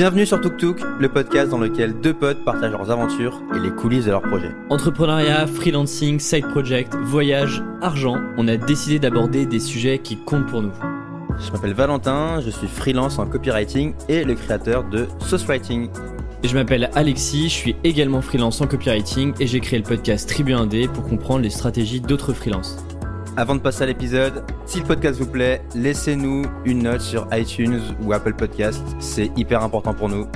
Bienvenue sur Tuk Tuk, le podcast dans lequel deux potes partagent leurs aventures et les coulisses de leurs projets. Entrepreneuriat, freelancing, side project, voyage, argent, on a décidé d'aborder des sujets qui comptent pour nous. Je m'appelle Valentin, je suis freelance en copywriting et le créateur de Sauce Writing. Et je m'appelle Alexis, je suis également freelance en copywriting et j'ai créé le podcast Tribu 1D pour comprendre les stratégies d'autres freelances. Avant de passer à l'épisode, si le podcast vous plaît, laissez-nous une note sur iTunes ou Apple Podcast, c'est hyper important pour nous.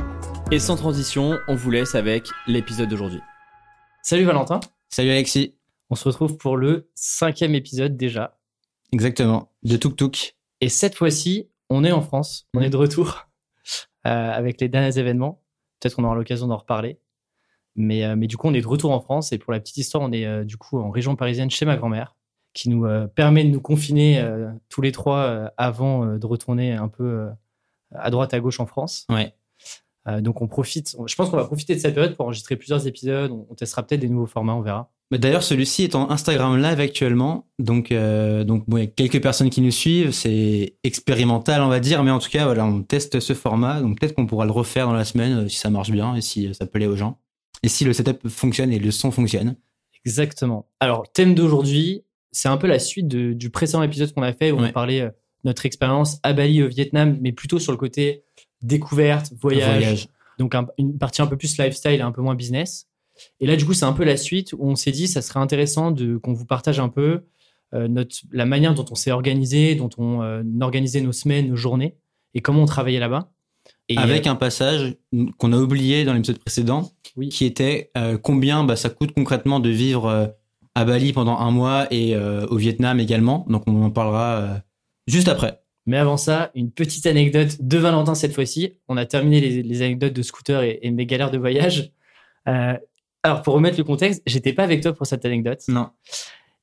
Et sans transition, on vous laisse avec l'épisode d'aujourd'hui. Salut Valentin, Salut Alexis. on se retrouve pour le cinquième épisode déjà. Exactement. De Tuk Tuk. Et cette fois-ci, on est en France, on est de retour euh, avec les derniers événements. Peut-être qu'on aura l'occasion d'en reparler. Mais, euh, mais du coup, on est de retour en France et pour la petite histoire, on est euh, du coup en région parisienne chez ma grand-mère qui nous euh, permet de nous confiner euh, tous les trois euh, avant de retourner un peu à droite à gauche en France. Ouais. Donc on profite, je pense qu'on va profiter de cette période pour enregistrer plusieurs épisodes. On, testera peut-être des nouveaux formats, on verra. Mais D'ailleurs, celui-ci est en Instagram Live actuellement. Donc, euh, donc bon, il y a quelques personnes qui nous suivent. C'est expérimental, on va dire. Mais en tout cas, voilà, on teste ce format. Donc, peut-être qu'on pourra le refaire dans la semaine si ça marche bien et si ça plaît aux gens. Et si le setup fonctionne et le son fonctionne. Exactement. Alors, thème d'aujourd'hui, c'est un peu la suite de- du précédent épisode qu'on a fait où on parlait euh, notre expérience à Bali au Vietnam, mais plutôt sur le côté découverte, voyage, donc un- une partie un peu plus lifestyle et un peu moins business. Et là, du coup, c'est un peu la suite où on s'est dit, ça serait intéressant de qu'on vous partage un peu euh, notre, la manière dont on s'est organisé, dont on euh, organisait nos semaines, nos journées, et comment on travaillait là-bas. Et Avec un passage qu'on a oublié dans l'épisode précédent, Oui. qui était combien bah, ça coûte concrètement de vivre à Bali pendant un mois et euh, au Vietnam également. Donc, on en parlera euh, juste après. Mais avant ça, une petite anecdote de Valentin cette fois-ci. On a terminé les, les anecdotes de scooter et, et mes galères de voyage. Euh, alors, pour remettre le contexte, j'étais pas avec toi pour cette anecdote. Non.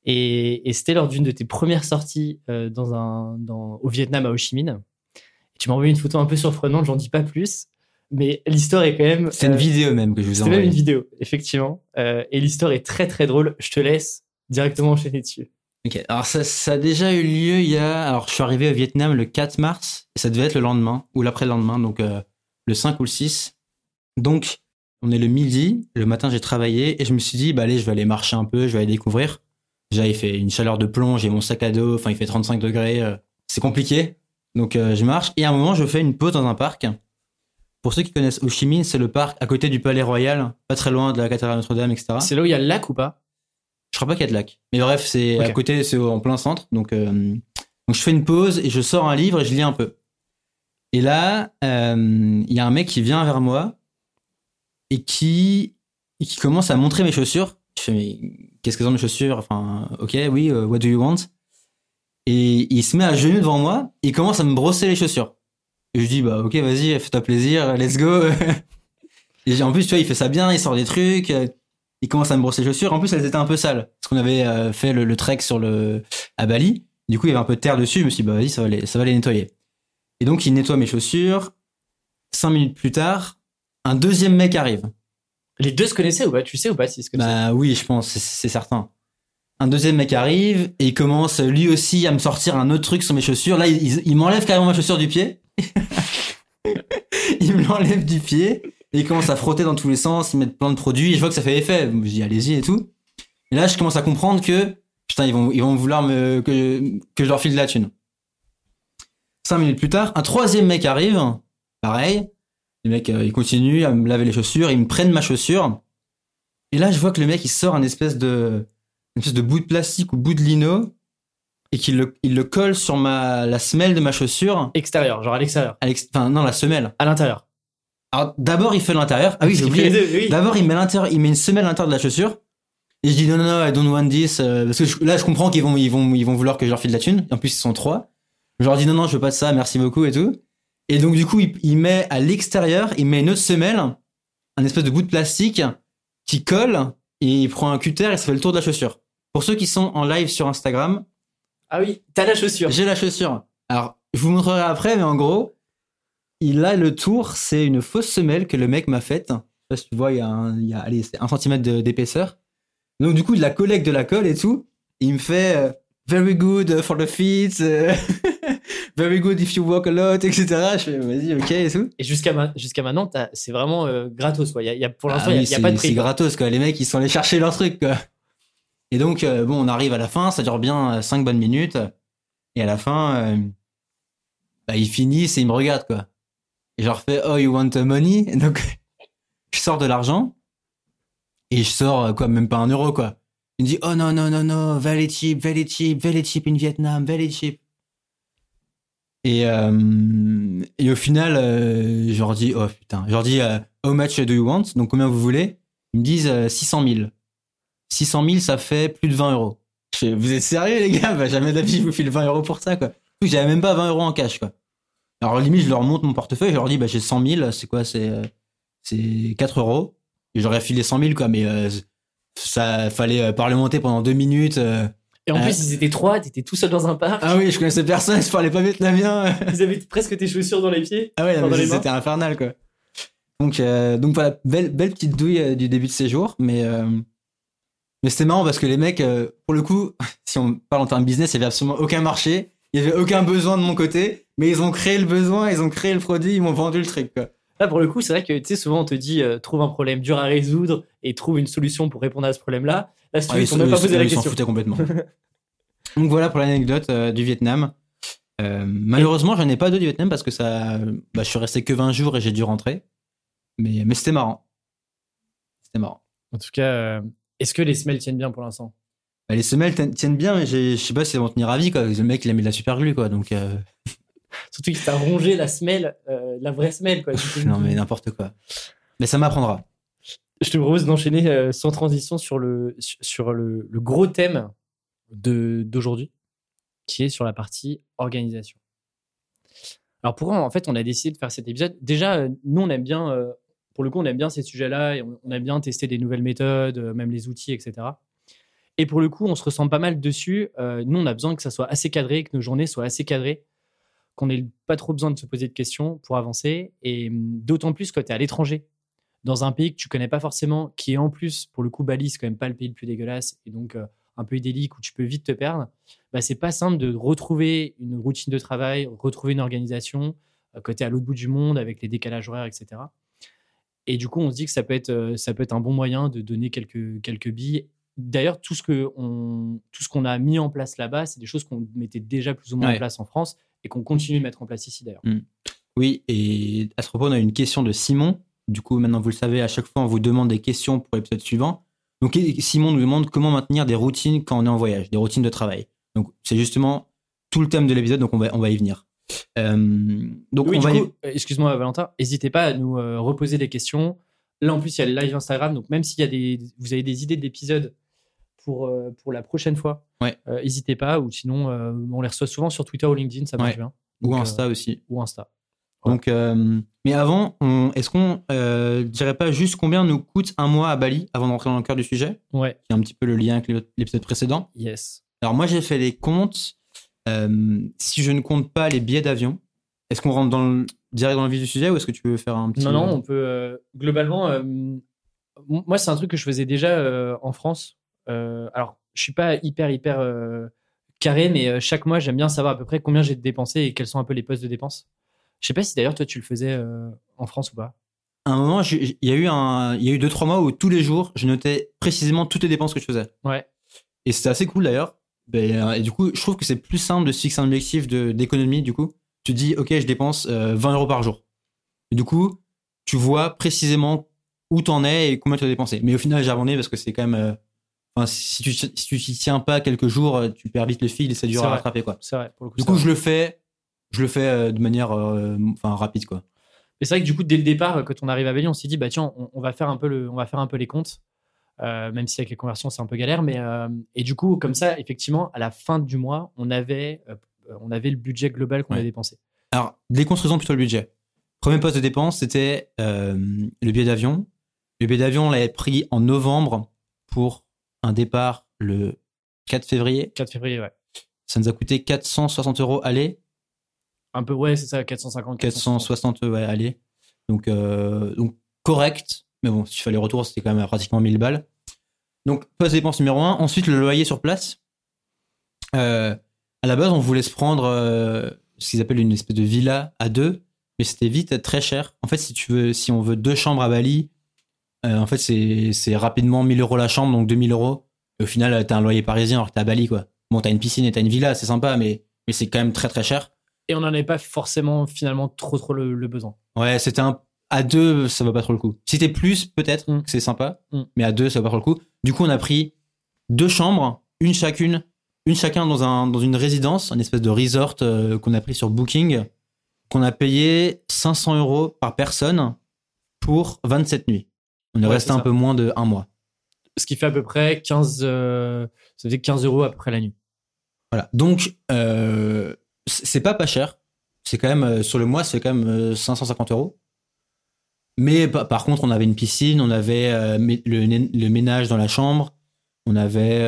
Et, et c'était lors d'une de tes premières sorties euh, dans un, dans, au Vietnam à Ho Chi Minh. Et tu m'as envoyé une photo un peu surprenante, j'en dis pas plus. Mais l'histoire est quand même. C'est une euh, vidéo même que je vous ai C'était même une vidéo, effectivement. Euh, et l'histoire est très très drôle. Je te laisse directement enchaîner dessus. Ok, alors ça, ça a déjà eu lieu il y a. Alors je suis arrivé au Vietnam le 4 mars, et ça devait être le lendemain, ou l'après-lendemain, donc euh, le 5 ou le 6. Donc on est le midi, le matin j'ai travaillé, et je me suis dit, bah allez, je vais aller marcher un peu, je vais aller découvrir. Déjà il fait une chaleur de plomb, j'ai mon sac à dos, enfin il fait 35 degrés, c'est compliqué. Donc je marche, et à un moment je fais une pause dans un parc. Pour ceux qui connaissent Ho Chi Minh, c'est le parc à côté du Palais Royal, pas très loin de la cathédrale Notre-Dame, etc. C'est là où il y a le lac ou pas? Je crois pas qu'il y a de lac. Mais bref, c'est à côté, c'est en plein centre. Donc, euh, donc je fais une pause et je sors un livre et je lis un peu. Et là, euh, il y a un mec qui vient vers moi et qui, et qui commence à montrer mes chaussures. Je fais, mais qu'est-ce que sont mes chaussures? Enfin, ok, oui, euh, what do you want? Et il se met à genoux devant moi et il commence à me brosser les chaussures. Et je dis, bah ok, vas-y, fais-toi plaisir, let's go. et j'ai- en plus, tu vois, il fait ça bien, il sort des trucs. euh, il commence à me brosser les chaussures. En plus, elles étaient un peu sales. Parce qu'on avait euh, fait le, le trek sur le, à Bali. Du coup, il y avait un peu de terre dessus. Je me suis dit, bah, vas-y, ça va les, ça va les nettoyer. Et donc, il nettoie mes chaussures. Cinq minutes plus tard, un deuxième mec arrive. Les deux se connaissaient ou pas? Tu sais ou pas si se connaissaient? Bah oui, je pense, c'est- certain. Un deuxième mec arrive et il commence lui aussi à me sortir un autre truc sur mes chaussures. Là, il m'enlève carrément ma chaussure du pied. il me l'enlève du pied il commence à frotter dans tous les sens, il met plein de produits. Je vois que ça fait effet. Je dis allez-y et tout. Et là, je commence à comprendre que putain, ils vont, ils vouloir me que, je leur file de la thune. Cinq minutes plus tard, un troisième mec arrive. Pareil. Le mec, euh, il continue à me laver les chaussures. Ils me prennent ma chaussure. Et là, je vois que le mec, il sort un une espèce de bout de plastique ou bout de lino et qu'il le, il le colle sur ma, la semelle de ma chaussure. Extérieur, genre à l'extérieur. à l'ex- Enfin, non, la semelle. À l'intérieur. Alors, d'abord, il fait l'intérieur. Ah oui, j'ai oublié. les deux, oui. D'abord, il met l'intérieur, il met une semelle à l'intérieur de la chaussure. Et je dis non, non, non, I don't want this. euh, parce que je- là, je comprends qu'ils vont, ils vont, ils vont vouloir que je leur file de la thune. En plus, ils sont trois. Je leur dis non, non, je veux pas de ça, merci beaucoup et tout. Et donc, du coup, il, il met à l'extérieur, il met une autre semelle, un espèce de bout de plastique qui colle et il prend un cutter et ça fait le tour de la chaussure. Pour ceux qui sont en live sur Instagram, Ah oui, t'as la chaussure. j'ai la chaussure. Alors, je vous montrerai après, mais en gros, il a le tour, c'est une fausse semelle que le mec m'a faite. Je sais pas si tu vois, il y a, un, il y a allez, c'est un centimètre de- d'épaisseur. Donc, du coup, il la collecte de la colle et tout. Il me fait euh, very good for the feet. euh, very good if you walk a lot, etc. Je fais, vas-y, ok et tout. Et jusqu'à jusqu'à maintenant, c'est vraiment euh, gratos, quoi. Il y a, pour l'instant, il n'y a, pas de prix. C'est gratos, quoi. Les mecs, ils sont allés chercher leur truc, quoi. Et donc, euh, bon, on arrive à la fin, ça dure bien 5 euh, bonnes minutes. Et à la fin, bah, ils finissent et ils me regardent, quoi. Et je leur fais, oh, you want money? Donc, je sors de l'argent. Et je sors, quoi, même pas un euro, quoi. Il me dit, oh non, non, non, non, very cheap, very cheap, very cheap in Vietnam, very cheap. Et, euh, et au final, euh, je leur dis, oh putain, je leur dis, euh, how much do you want? Donc combien vous voulez? Ils me disent 600 000. 600 000, ça fait plus de 20 euros. Je fais, vous êtes sérieux, les gars? Bah, jamais d'avis, je vous file 20 euros pour ça, quoi. J'avais même pas 20 euros en cash, quoi. Alors limite, je leur montre mon portefeuille, je leur dis, bah, j'ai 100 000, c'est quoi? C'est, c'est 4 euros. Et j'aurais filé 100 000, quoi, mais ça fallait parlementer pendant deux minutes. Et en plus, ils étaient trois, t'étais tout seul dans un parc. Ah oui, je connaissais personne, ils se parlaient pas vietnamien. ils avaient presque tes chaussures dans les pieds. Ah ouais, c'était infernal, quoi. Donc, euh, donc voilà, belle, belle petite douille euh, du début de séjour, mais, euh, mais c'était marrant parce que les mecs, pour le coup, si on parle en termes business, il y avait absolument aucun marché, il y avait aucun besoin de mon côté, mais ils ont créé le besoin, ils ont créé le produit, ils m'ont vendu le truc, quoi. Là, pour le coup, c'est vrai que tu sais, souvent on te dit trouve un problème dur à résoudre et trouve une solution pour répondre à ce problème-là. Là, si tu ah, même pas poser la question. complètement. Donc voilà pour l'anecdote euh, du Vietnam. Euh, malheureusement, je n'en ai pas deux du Vietnam parce que ça, bah, je suis resté que 20 jours et j'ai dû rentrer. Mais, mais c'était marrant. C'était marrant. En tout cas, euh, est-ce que les semelles tiennent bien pour l'instant? Bah, Les semelles tiennent bien, mais je sais pas si elles vont tenir à vie. Quoi. Le mec, il a mis de la super glue. Quoi, donc, Surtout qu'il t'a rongé la semelle, la vraie semelle. Quoi. non, mais n'importe quoi. Mais ça m'apprendra. Je te propose d'enchaîner sans transition sur le, sur le, le gros thème d'aujourd'hui, qui est sur la partie organisation. Alors pourquoi en fait on a décidé de faire cet épisode Déjà, euh, nous on aime bien, euh, pour le coup on aime bien ces sujets-là et on, aime bien tester des nouvelles méthodes, euh, même les outils, etc. Et pour le coup on se ressent pas mal dessus. nous on a besoin que ça soit assez cadré, que nos journées soient assez cadrées, qu'on n'ait pas trop besoin de se poser de questions pour avancer. Et hum, d'autant plus quand tu es à l'étranger, dans un pays que tu connais pas forcément, qui est en plus, pour le coup Bali, c'est quand même pas le pays le plus dégueulasse. Et donc un peu idyllique où tu peux vite te perdre, bah, c'est pas simple de retrouver une routine de travail, retrouver une organisation euh, côté à l'autre bout du monde avec les décalages horaires, etc. Et du coup, on se dit que ça peut être, euh, ça peut être un bon moyen de donner quelques, quelques billes. D'ailleurs, tout ce qu'on a mis en place là-bas, c'est des choses qu'on mettait déjà plus ou moins en place en France et qu'on continue de mettre en place ici d'ailleurs. Mmh. Oui, et à ce propos, on a une question de Simon. Du coup, maintenant, vous le savez, à chaque fois, on vous demande des questions pour l'épisode suivant. Donc Simon nous demande comment maintenir des routines quand on est en voyage, des routines de travail. Donc c'est justement tout le thème de l'épisode, donc on va, on va y venir. Euh, donc on va excuse-moi Valentin, n'hésitez pas à nous euh, reposer des questions. Là en plus il y a le live Instagram, donc même s'il y a des, vous avez des idées d'épisodes pour, euh, pour la prochaine fois, n'hésitez pas, ou sinon on les reçoit souvent sur Twitter ou LinkedIn, ça marche bien. ou Insta aussi. Ou Insta. Donc, euh, mais avant, est-ce qu'on euh, dirait pas juste combien nous coûte un mois à Bali avant d'entrer dans le cœur du sujet? Ouais. Qui est un petit peu le lien avec l'épisode précédent. Yes. Alors moi j'ai fait les comptes. Euh, si je ne compte pas les billets d'avion, est-ce qu'on rentre dans le, direct dans le vif du sujet ou est-ce que tu veux faire un petit Non non, on peut globalement. moi c'est un truc que je faisais déjà en France. alors je suis pas hyper hyper carré, mais chaque mois j'aime bien savoir à peu près combien j'ai dépensé et quels sont un peu les postes de dépenses. Je sais pas si d'ailleurs toi tu le faisais euh, en France ou pas. À un moment, il y a eu un, il y a eu deux trois mois où tous les jours, je notais précisément toutes les dépenses que je faisais. Ouais. Et c'était assez cool d'ailleurs. Ben, euh, et du coup, je trouve que c'est plus simple de se fixer un objectif d'économie. Du coup, tu dis, ok, je dépense 20 euh, euros par jour. Et du coup, tu vois précisément où t'en es et combien tu as dépensé. Mais au final, j'ai abandonné parce que c'est quand même. Enfin, si tu si tu t'y tiens pas quelques jours, tu perds vite le fil et c'est dur à rattraper quoi. C'est vrai. Pour le coup, du coup, je le fais je le fais euh, de manière euh, enfin rapide quoi. Mais c'est vrai que du coup dès le départ quand on arrive à Bali, on s'est dit bah tiens on, va faire un peu le on va faire un peu les comptes. Euh, même si avec les conversions c'est un peu galère, mais et du coup comme ça effectivement à la fin du mois on avait on avait le budget global qu'on avait dépensé. Alors déconstruisons plutôt le budget. Premier poste de dépense c'était le billet d'avion. Le billet d'avion on l'avait pris en novembre pour un départ le 4 février. 4 février ouais. Ça nous a coûté 460 euros aller un peu, ouais, c'est ça, 450. 460, ouais, allez. Donc, euh, donc correct. Mais bon, s'il fallait retour, c'était quand même pratiquement 1000 balles. Donc, poste dépense numéro 1. Ensuite, le loyer sur place. Euh, à la base, on voulait se prendre euh, ce qu'ils appellent une espèce de villa à deux, mais c'était vite très cher. En fait, si tu veux, si on veut deux chambres à Bali, euh, en fait, c'est rapidement 1000 euros la chambre, donc 2000 euros. au final, t'as un loyer parisien alors que t'es à Bali, quoi. Bon, t'as une piscine et t'as une villa, c'est sympa, mais, mais c'est quand même très très cher. Et on n'en avait pas forcément finalement trop trop le, besoin. Ouais, c'était un. À deux, ça va pas trop le coup. Si t'es plus, peut-être mm. c'est sympa, mm. mais à deux, ça va pas trop le coup. Du coup, on a pris deux chambres, une chacune, une chacun dans, un, dans une résidence, un espèce de resort euh, qu'on a pris sur Booking, qu'on a payé 500 euros par personne pour 27 nuits. On est resté un peu moins de un mois. Ce qui fait à peu près 15, euh, ça fait 15 euros après la nuit. Voilà. Donc, euh, c'est pas pas cher. C'est quand même, euh, sur le mois, c'est quand même 550 euros. Mais par contre, on avait une piscine, on avait le, ménage dans la chambre, on avait.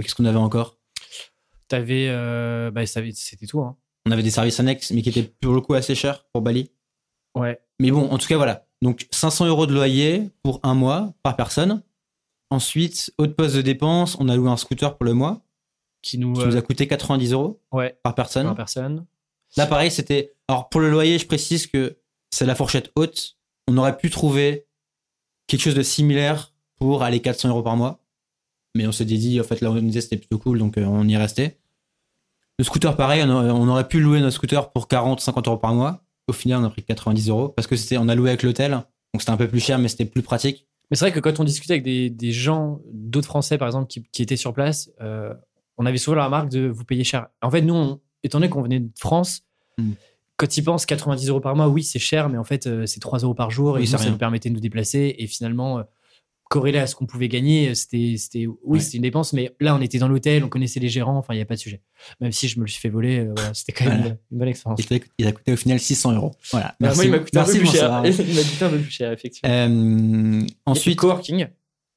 Qu'est-ce qu'on avait encore? T'avais. bah, c'était tout. Hein. On avait des services annexes, mais qui étaient pour le coup assez chers pour Bali. Ouais. Mais bon, en tout cas, voilà. Donc 500 euros de loyer pour un mois par personne. Ensuite, autre poste de dépense, on a loué un scooter pour le mois qui nous, nous a euh, coûté 90 euros par personne. Par personne. Là, pareil, c'était. Alors pour le loyer, je précise que c'est la fourchette haute. On aurait pu trouver quelque chose de similaire pour aller 400 euros par mois. Mais on s'est dit, en fait, là, on disait c'était plutôt cool, donc euh, on y est resté. Le scooter, pareil, on aurait pu louer notre scooter pour 40, 50 euros par mois. Au final, on a pris 90 euros parce que c'était, on a loué avec l'hôtel, donc c'était un peu plus cher, mais c'était plus pratique. Mais c'est vrai que quand on discutait avec des, des gens, d'autres Français par exemple, qui, qui étaient sur place, euh, on avait souvent la remarque de vous payer cher. En fait, nous, étant donné qu'on venait de France, hmm. Quand ils pensent 90 euros par mois, oui, c'est cher, mais en fait, euh, c'est 3 euros par jour et ça, nous permettait de nous déplacer. Et finalement, euh, corrélé à ce qu'on pouvait gagner, c'était, c'était, oui, c'était une dépense, mais là, on était dans l'hôtel, on connaissait les gérants, enfin, il n'y a pas de sujet. Même si je me le suis fait voler, euh, c'était quand même une, bonne expérience. Il a coûté au final 600 euros. Voilà. Merci, moi, il m'a coûté un peu plus cher. il m'a coûté un peu plus cher, effectivement. Euh, ensuite. coworking.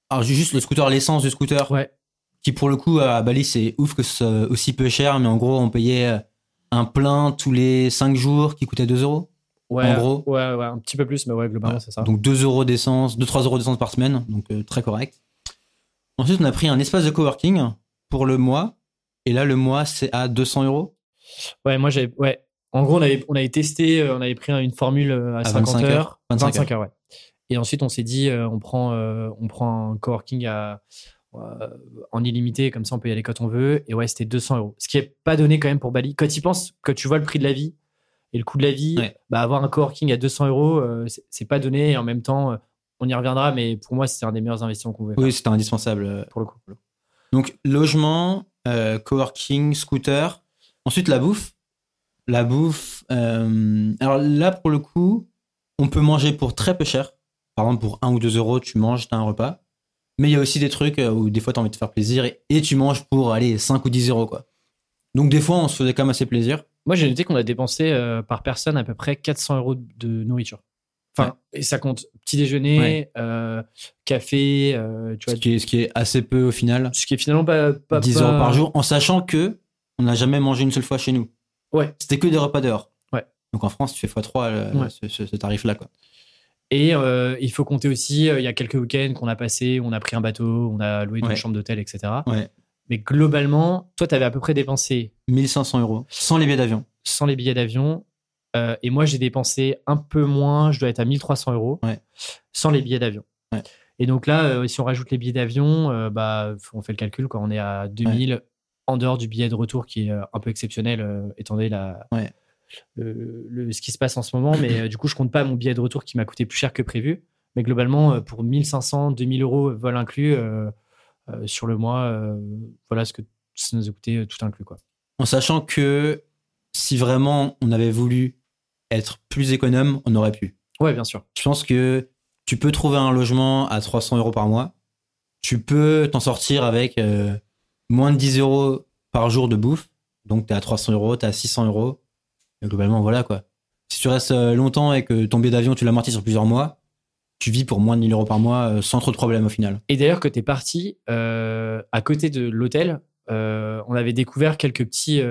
Alors, juste le scooter, l'essence du scooter. Ouais. Qui, pour le coup, à Bali, c'est ouf que ce soit aussi peu cher, mais en gros, on payait un plein tous les 5 jours qui coûtait 2 euros. Ouais, en gros. Ouais, ouais, un petit peu plus, mais ouais, globalement, c'est ça. Donc 2 euros d'essence, 2-3 euros d'essence par semaine, donc euh, très correct. Ensuite, on a pris un espace de coworking pour le mois. Et là, le mois, c'est à 200 euros. Ouais, moi, j'avais. Ouais. En gros, on avait, on avait testé, euh, on avait pris une formule euh, à, 50 heures. 25, heures. ouais. Et ensuite, on s'est dit, euh, on, prend, on prend un coworking à, en illimité, comme ça, on peut y aller quand on veut. Et ouais, c'était 200 euros. Ce qui n'est pas donné quand même pour Bali. Quand tu penses, quand tu vois le prix de la vie et le coût de la vie, bah, avoir un coworking à 200 euros, c'est pas donné. Et en même temps, on y reviendra, mais pour moi, c'était un des meilleurs investissements qu'on pouvait faire. Oui, c'était indispensable euh, pour le coup. Donc, logement, euh, coworking, scooter. Ensuite, la bouffe. La bouffe. Euh, alors là, pour le coup, on peut manger pour très peu cher. Par exemple, pour 1 ou 2 euros, tu manges, tu as un repas. Mais il y a aussi des trucs où des fois, tu as envie de te faire plaisir et, tu manges pour aller 5 ou 10 euros. Quoi. Donc, des fois, on se faisait quand même assez plaisir. Moi, j'ai noté qu'on a dépensé par personne à peu près 400 euros de nourriture. Enfin, et ça compte petit déjeuner, euh, café, euh, tu vois. Ce qui, est, ce qui est assez peu au final. Ce qui est finalement pas. pas 10 euros par jour, en sachant que on n'a jamais mangé une seule fois chez nous. Ouais. C'était que des repas dehors. Ouais. Donc en France, tu fais x3 euh, ce, tarif-là, quoi. Et il faut compter aussi, il y a quelques week-ends qu'on a passé, on a pris un bateau, on a loué une chambre d'hôtel, etc. Ouais. Mais globalement, toi, tu avais à peu près dépensé 1500 euros, sans les billets d'avion. Sans les billets d'avion, euh, et moi, j'ai dépensé un peu moins, je dois être à 1300 euros, sans les billets d'avion. Et donc là, euh, si on rajoute les billets d'avion, euh, bah, on fait le calcul, quand on est à 2000 en dehors du billet de retour qui est un peu exceptionnel, étant donné la, le, ce qui se passe en ce moment. Mais du coup, je compte pas mon billet de retour qui m'a coûté plus cher que prévu. Mais globalement, pour 1500, 2000 euros, vol inclus, sur le mois, voilà ce que ça nous a coûté tout inclus. Quoi. En sachant que si vraiment on avait voulu être plus économe, on aurait pu. Ouais, bien sûr. Je pense que tu peux trouver un logement à 300 euros par mois. Tu peux t'en sortir avec euh, moins de 10 euros par jour de bouffe. Donc, tu es à 300 euros, tu es à 600 euros. Globalement, voilà quoi. Si tu restes euh, longtemps et que ton billet d'avion, tu l'amortis sur plusieurs mois, tu vis pour moins de 1000 euros par mois euh, sans trop de problèmes au final. Et d'ailleurs, que tu es parti, à côté de l'hôtel, on avait découvert quelques petits,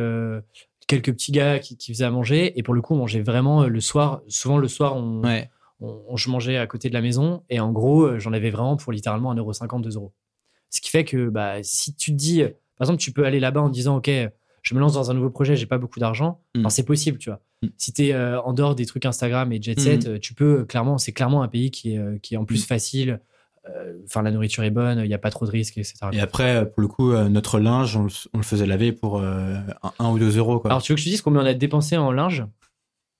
quelques petits gars qui, faisaient à manger. Et pour le coup, on mangeait vraiment euh, le soir. Souvent, le soir, on, je mangeais à côté de la maison. Et en gros, euh, j'en avais vraiment pour littéralement 1,50€, 2 euros. Ce qui fait que bah, si tu te dis, par exemple, tu peux aller là-bas en disant, OK, je me lance dans un nouveau projet, j'ai pas beaucoup d'argent. Mm. Enfin, c'est possible, tu vois. Mm. Si tu es en dehors des trucs Instagram et Jet Set, euh, tu peux euh, clairement, c'est clairement un pays qui est, euh, qui est en plus Mm. facile. Euh, Enfin, la nourriture est bonne, il n'y a pas trop de risques, etc. Et après, pour le coup, euh, notre linge, on le, on le faisait laver pour euh, un, un ou deux euros. Quoi. Alors, tu veux que je te dise combien on a dépensé en linge?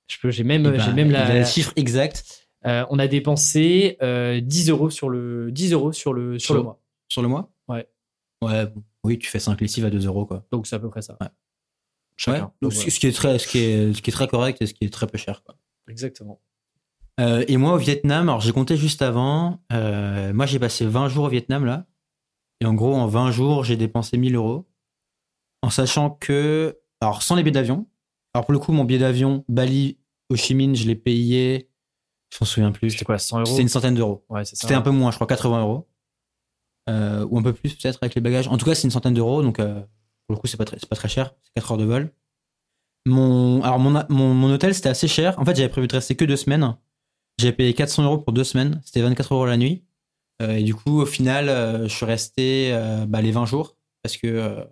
Je peux, j'ai même, j'ai bah, même la. chiffre exact Euh, on a dépensé euh, 10 euros sur le 10 euros sur le sur Sur- le mois. sur le mois? Ouais. Ouais. bon. Oui, tu fais 5 lessives à 2 euros, quoi. Donc c'est à peu près ça. Ouais. Chacun. Ouais. Donc, Donc, ce- voilà. ce qui est très, ce qui est, ce qui est très correct et ce qui est très peu cher. Quoi. Exactement. Euh, et moi, au Vietnam, alors j'ai compté juste avant. euh, moi, j'ai passé 20 jours au Vietnam là. Et en gros, en 20 jours, j'ai dépensé 1000 euros. En sachant que, alors sans les billets d'avion. Alors pour le coup, mon billet d'avion Bali, Ho Chi Minh, je l'ai payé. Je m'en souviens plus. C'était quoi 100 euros? C'était une centaine d'euros. Ouais, c'est ça. C'était un peu moins, je crois 80 euros. Euh, ou un peu plus peut-être avec les bagages. En tout cas, c'est une centaine d'euros, donc euh, pour le coup, c'est pas, très- cher. C'est 4 heures de vol. Mon, alors, mon, hôtel, c'était assez cher. En fait, j'avais prévu de rester que deux semaines. J'ai payé 400 euros pour deux semaines. C'était 24 euros la nuit. Euh, et du coup, au final, je suis resté bah, les 20 jours parce que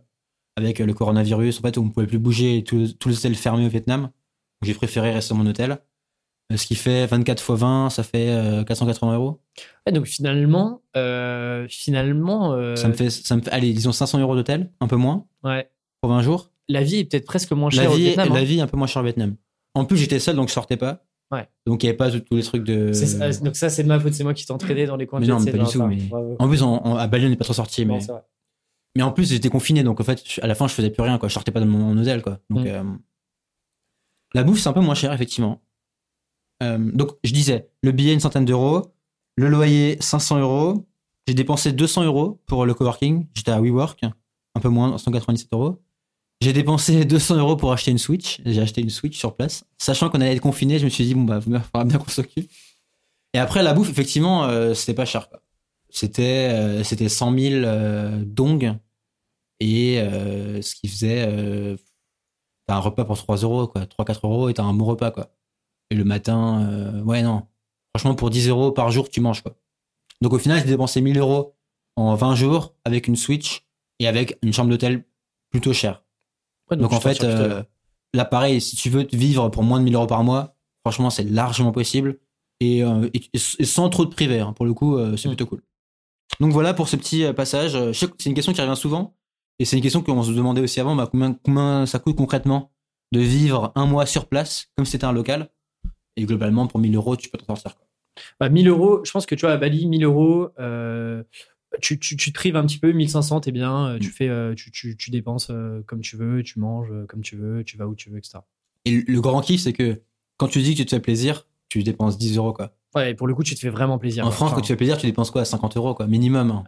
avec le coronavirus, on ne pouvait plus bouger et tous les hôtels fermés au Vietnam. J'ai préféré rester dans mon hôtel. Euh, Ce qui fait 24 x 20, ça fait euh, 480 euros. Ouais, donc finalement, euh, finalement, euh, Ça me fait, ça me fait, allez, disons 500 euros d'hôtel, un peu moins, ouais, pour 20 jours. la vie est peut-être presque moins chère au vie, Vietnam. la hein. vie est un peu moins chère au Vietnam. En plus, j'étais seul, donc je sortais pas. Ouais. Donc il n'y avait pas tous les trucs de. Ça, donc ça, c'est de ma faute, c'est moi qui t'ai entraîné dans les coins Mais de non, mais pas du tout, mais-. En plus, à Bali, on n'est pas trop sorti. Mais, vrai. mais en plus, j'étais confiné, donc en fait, à la fin, je faisais plus rien, quoi. Je sortais pas de mon, mon hôtel, quoi. Donc Mm. euh, la bouffe, c'est un peu moins cher, effectivement. Euh, donc je disais, le billet, une centaine d'euros. Le loyer, 500 euros. J'ai dépensé 200 euros pour le coworking. J'étais à WeWork, un peu moins, 197 euros. J'ai dépensé 200 euros pour acheter une Switch. J'ai acheté une Switch sur place. Sachant qu'on allait être confiné, je me suis dit, bon, bah, il faudra bien qu'on s'occupe. Et après, la bouffe, effectivement, euh, c'était pas cher. C'était euh, c'était 100 000 euh, dong. Et ce qui faisait. t'as un repas pour 3 euros, quoi. 3-4 euros et t'as un bon repas, quoi. Et le matin, euh, ouais, non. Franchement, pour 10 euros par jour, tu manges, quoi. Donc au final, j'ai dépensé 1000 euros en 20 jours avec une Switch et avec une chambre d'hôtel plutôt chère. Ouais, Donc, en fait, euh, là pareil, si tu veux vivre pour moins de 1000 euros par mois, franchement, c'est largement possible. Et, euh, et- et sans trop de privé, hein. pour le coup, c'est Mm. plutôt cool. Donc voilà pour ce petit passage. C'est une question qui revient souvent. Et c'est une question qu'on se demandait aussi avant, bah, combien, combien ça coûte concrètement de vivre un mois sur place, comme si c'était un local? Et globalement, pour 1000 euros, tu peux t'en sortir. quoi. Bah, 1000 euros, je pense que tu vois, à Bali, 1000 euros, euh, tu, tu, tu te prives un petit peu, 1500, t'es bien, euh, tu, Mm. fais, euh, tu, tu, tu dépenses euh, comme tu veux, tu manges comme tu veux, tu vas où tu veux, etc. Et le- grand kiff, c'est que quand tu dis que tu te fais plaisir, tu dépenses 10 euros. Quoi. Ouais, et pour le coup, tu te fais vraiment plaisir. En quoi. France, Enfin, quand tu fais plaisir, tu dépenses quoi 50 euros, quoi, minimum. hein.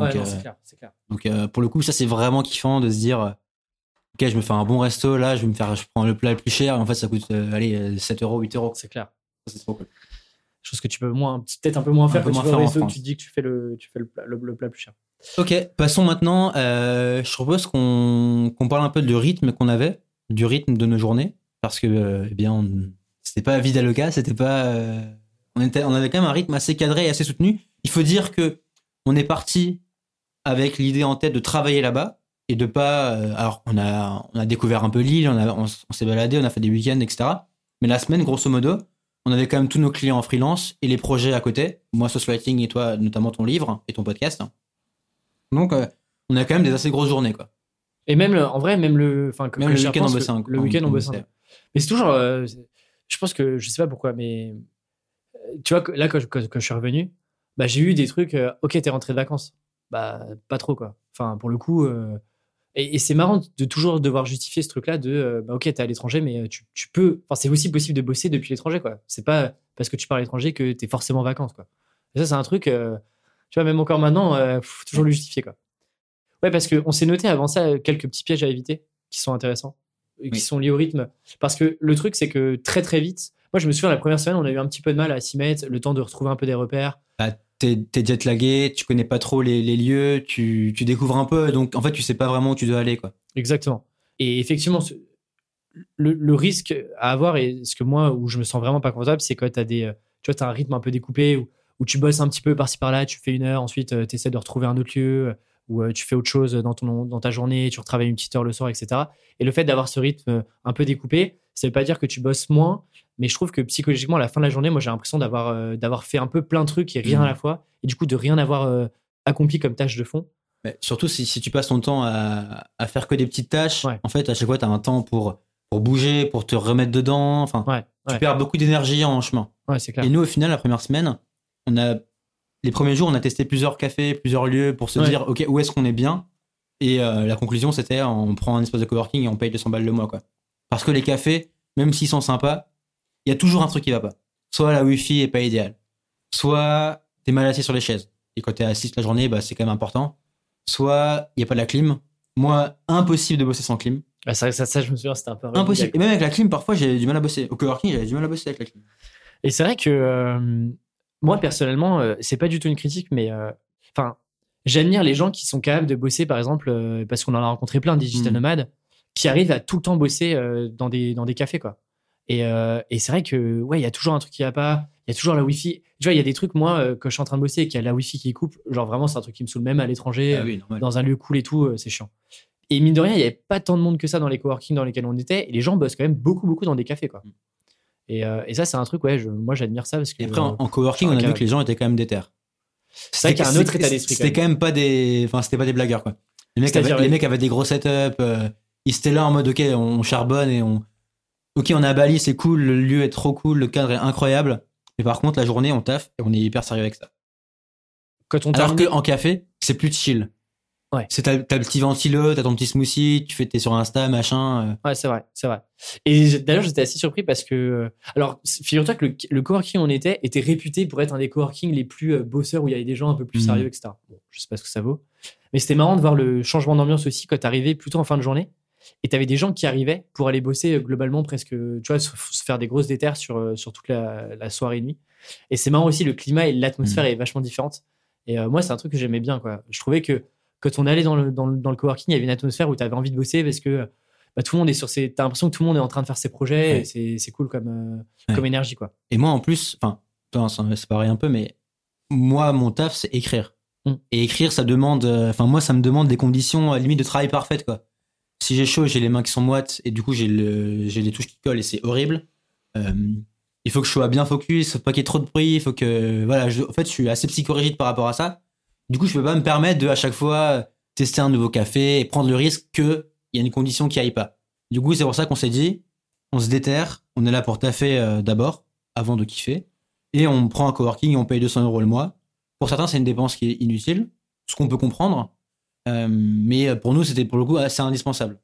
ouais, c'est clair, clair. Donc pour le coup, ça c'est vraiment kiffant de se dire, ok, je me fais un bon resto, là, je vais me faire, je prends le plat le plus cher, et en fait ça coûte, euh, allez, euh, 7 euros, 8 euros. C'est clair. C'est trop cool. Chose que tu peux moins, peut-être un peu moins faire peu quand moins tu vas au resto, tu te dis que tu fais le, tu fais le, plat, le, le plat plus cher. Ok, passons maintenant. euh, je propose qu'on qu'on parle un peu du rythme qu'on avait, du rythme de nos journées, parce que euh, eh bien, c'était pas Vidaloka, c'était pas, euh, on était, on avait quand même un rythme assez cadré et assez soutenu. Il faut dire que on est parti avec l'idée en tête de travailler là-bas et de pas. euh, alors, on a, on a découvert un peu l'île, on, a- on, s'est baladé, on a fait des week-ends, etc. Mais la semaine, grosso modo, on avait quand même tous nos clients en freelance et les projets à côté. Moi, Socialiting et toi, notamment ton livre et ton podcast. Donc, euh, on a quand même des assez grosses journées, quoi. Et même, le- en vrai, même le, enfin, Même le week-end, on bossait un- Le week-end, on bossait. Mais c'est toujours, euh, je pense que, je sais pas pourquoi, mais tu vois, là, quand je, quand- quand je suis revenu, bah, j'ai eu des trucs, euh, ok, t'es rentré de vacances. Bah, pas trop, quoi. Enfin, pour le coup, et, et c'est marrant de toujours devoir justifier ce truc-là de, euh, bah, ok, t'es à l'étranger, mais tu, tu peux, enfin, c'est aussi possible de bosser depuis l'étranger, quoi. C'est pas parce que tu pars à l'étranger que t'es forcément en vacances, quoi. Et ça, c'est un truc, euh, tu vois, même encore maintenant, euh, faut toujours le justifier, quoi. Ouais, parce qu'on s'est noté avant ça euh, quelques petits pièges à éviter qui sont intéressants, et qui Oui. sont liés au rythme. Parce que le truc, c'est que très très vite, moi je me souviens la première semaine, on a eu un petit peu de mal à s'y mettre, le temps de retrouver un peu des repères. Bah, t'es t'es jet lagué, tu connais pas trop les, les lieux, tu, tu découvres un peu, donc en fait, tu sais pas vraiment où tu dois aller, quoi. Exactement. Et effectivement, ce- le, le risque à avoir, et ce que moi, où je me sens vraiment pas confortable, c'est quand tu as des. euh, Tu vois, as un rythme un peu découpé, où, où tu bosses un petit peu par-ci par-là, tu fais une heure, ensuite tu essaies de retrouver un autre lieu, où tu fais autre chose dans, ton, dans ta journée, tu retravailles une petite heure le soir, etc. Et le fait d'avoir ce rythme un peu découpé, ça veut pas dire que tu bosses moins, mais je trouve que psychologiquement, à la fin de la journée, moi, j'ai l'impression d'avoir d'avoir fait un peu plein de trucs et rien mmh. à la fois, et du coup, de rien avoir accompli comme tâche de fond. Mais surtout si, si, tu passes ton temps à, à, faire que des petites tâches, en fait, à chaque fois, tu as un temps pour, pour bouger, pour te remettre dedans. Enfin, tu perds beaucoup d'énergie en chemin. Clair. Et nous, au final, la première semaine, on a, les premiers jours, on a testé plusieurs cafés, plusieurs lieux pour se dire, OK, où est-ce qu'on est bien? Et euh, la conclusion, c'était, on prend un espace de coworking et on paye 200 balles le mois, quoi. Parce que les cafés, même s'ils sont sympas, il y a toujours un truc qui va pas. Soit la Wi-Fi est pas idéale, soit t'es mal assis sur les chaises. Et quand t'es assis toute la journée, bah, c'est quand même important soit il n'y a pas de la clim. Moi, impossible de bosser sans clim. Ah, ça, ça, je me souviens, c'était un peu. Impossible. Et même avec la clim, parfois, j'ai du mal à bosser. Au coworking, j'avais du mal à bosser avec la clim. Et c'est vrai que euh, moi, personnellement, euh, c'est pas du tout une critique, mais euh, enfin, j'admire les gens qui sont capables de bosser, par exemple, parce qu'on en a rencontré plein, digital mm. nomades, qui arrivent à tout le temps bosser dans, des, dans des cafés, quoi. Et, et c'est vrai que, ouais, il y a toujours un truc qui va pas il y a toujours la Wi-Fi. Tu vois, il y a des trucs, moi, euh, que je suis en train de bosser et qu'il y a la Wi-Fi qui coupe. Genre, vraiment, c'est un truc qui me saoule même à l'étranger, ah dans un lieu cool et tout, euh, c'est chiant. Et mine de rien, il n'y avait pas tant de monde que ça dans les coworking dans lesquels on était. Et les gens bossent quand même beaucoup, beaucoup dans des cafés, quoi. Mm. Et, euh, et ça, c'est un truc, ouais, je, moi, j'admire ça parce que. Et après, en, coworking, on a vu que les gens étaient quand même déter. C'est vrai qu'il y a un autre état d'esprit. C'était quand même pas des, enfin, c'était pas des blagueurs, quoi. Les mecs, avaient, les mecs avaient des gros setups. Ils étaient là en mode, ok, on charbonne et on, ok, on a Bali, c'est cool, le lieu est trop cool, le cadre est incroyable. Mais par contre, la journée, on taffe et on est hyper sérieux avec ça. Quand on Alors qu'en café, c'est plus chill. Ouais. C'est t'as, le petit ventilo, t'as ton petit smoothie, tu fais t'es sur Insta, machin. Euh. Ouais, c'est vrai, c'est vrai. Et d'ailleurs, j'étais assez surpris parce que, euh, alors, figure-toi que le, coworking où on était était réputé pour être un des coworking les plus euh, bosseurs où il y avait des gens un peu plus mmh. sérieux, etc. Bon, je sais pas ce que ça vaut. Mais c'était marrant de voir le changement d'ambiance aussi quand t'arrivais plutôt en fin de journée. Et tu avais des gens qui arrivaient pour aller bosser euh, globalement presque, tu vois, se, faire des grosses déterres sur, euh, sur toute la, soirée et nuit. Et c'est marrant aussi, le climat et l'atmosphère mmh. est vachement différente. Et euh, moi, c'est un truc que j'aimais bien, quoi. Je trouvais que quand on allait dans le, dans le, coworking, il y avait une atmosphère où tu avais envie de bosser parce que bah, tout le monde est sur ses. T'as l'impression que tout le monde est en train de faire ses projets et c'est cool comme, comme énergie, quoi. Et moi, en plus, enfin, c'est pareil un peu, mais moi, mon taf, c'est écrire. Mmh. Et écrire, ça demande. Enfin, moi, ça me demande des conditions limite de travail parfaites, quoi si j'ai chaud, j'ai les mains qui sont moites et du coup j'ai le, j'ai les touches qui collent et c'est horrible. Euh, il faut que je sois bien focus, faut pas qu'il y ait trop de bruit, il faut que voilà, en fait, je suis assez psychorigide par rapport à ça. Du coup, je peux pas me permettre de à chaque fois tester un nouveau café et prendre le risque que il y a une condition qui aille pas. Du coup, c'est pour ça qu'on s'est dit, on se déterre, on est là pour taffer euh, d'abord avant de kiffer et on prend un coworking et on paye 200 euros le mois. Pour certains, c'est une dépense qui est inutile, ce qu'on peut comprendre. Euh, mais pour nous, c'était pour le coup assez indispensable.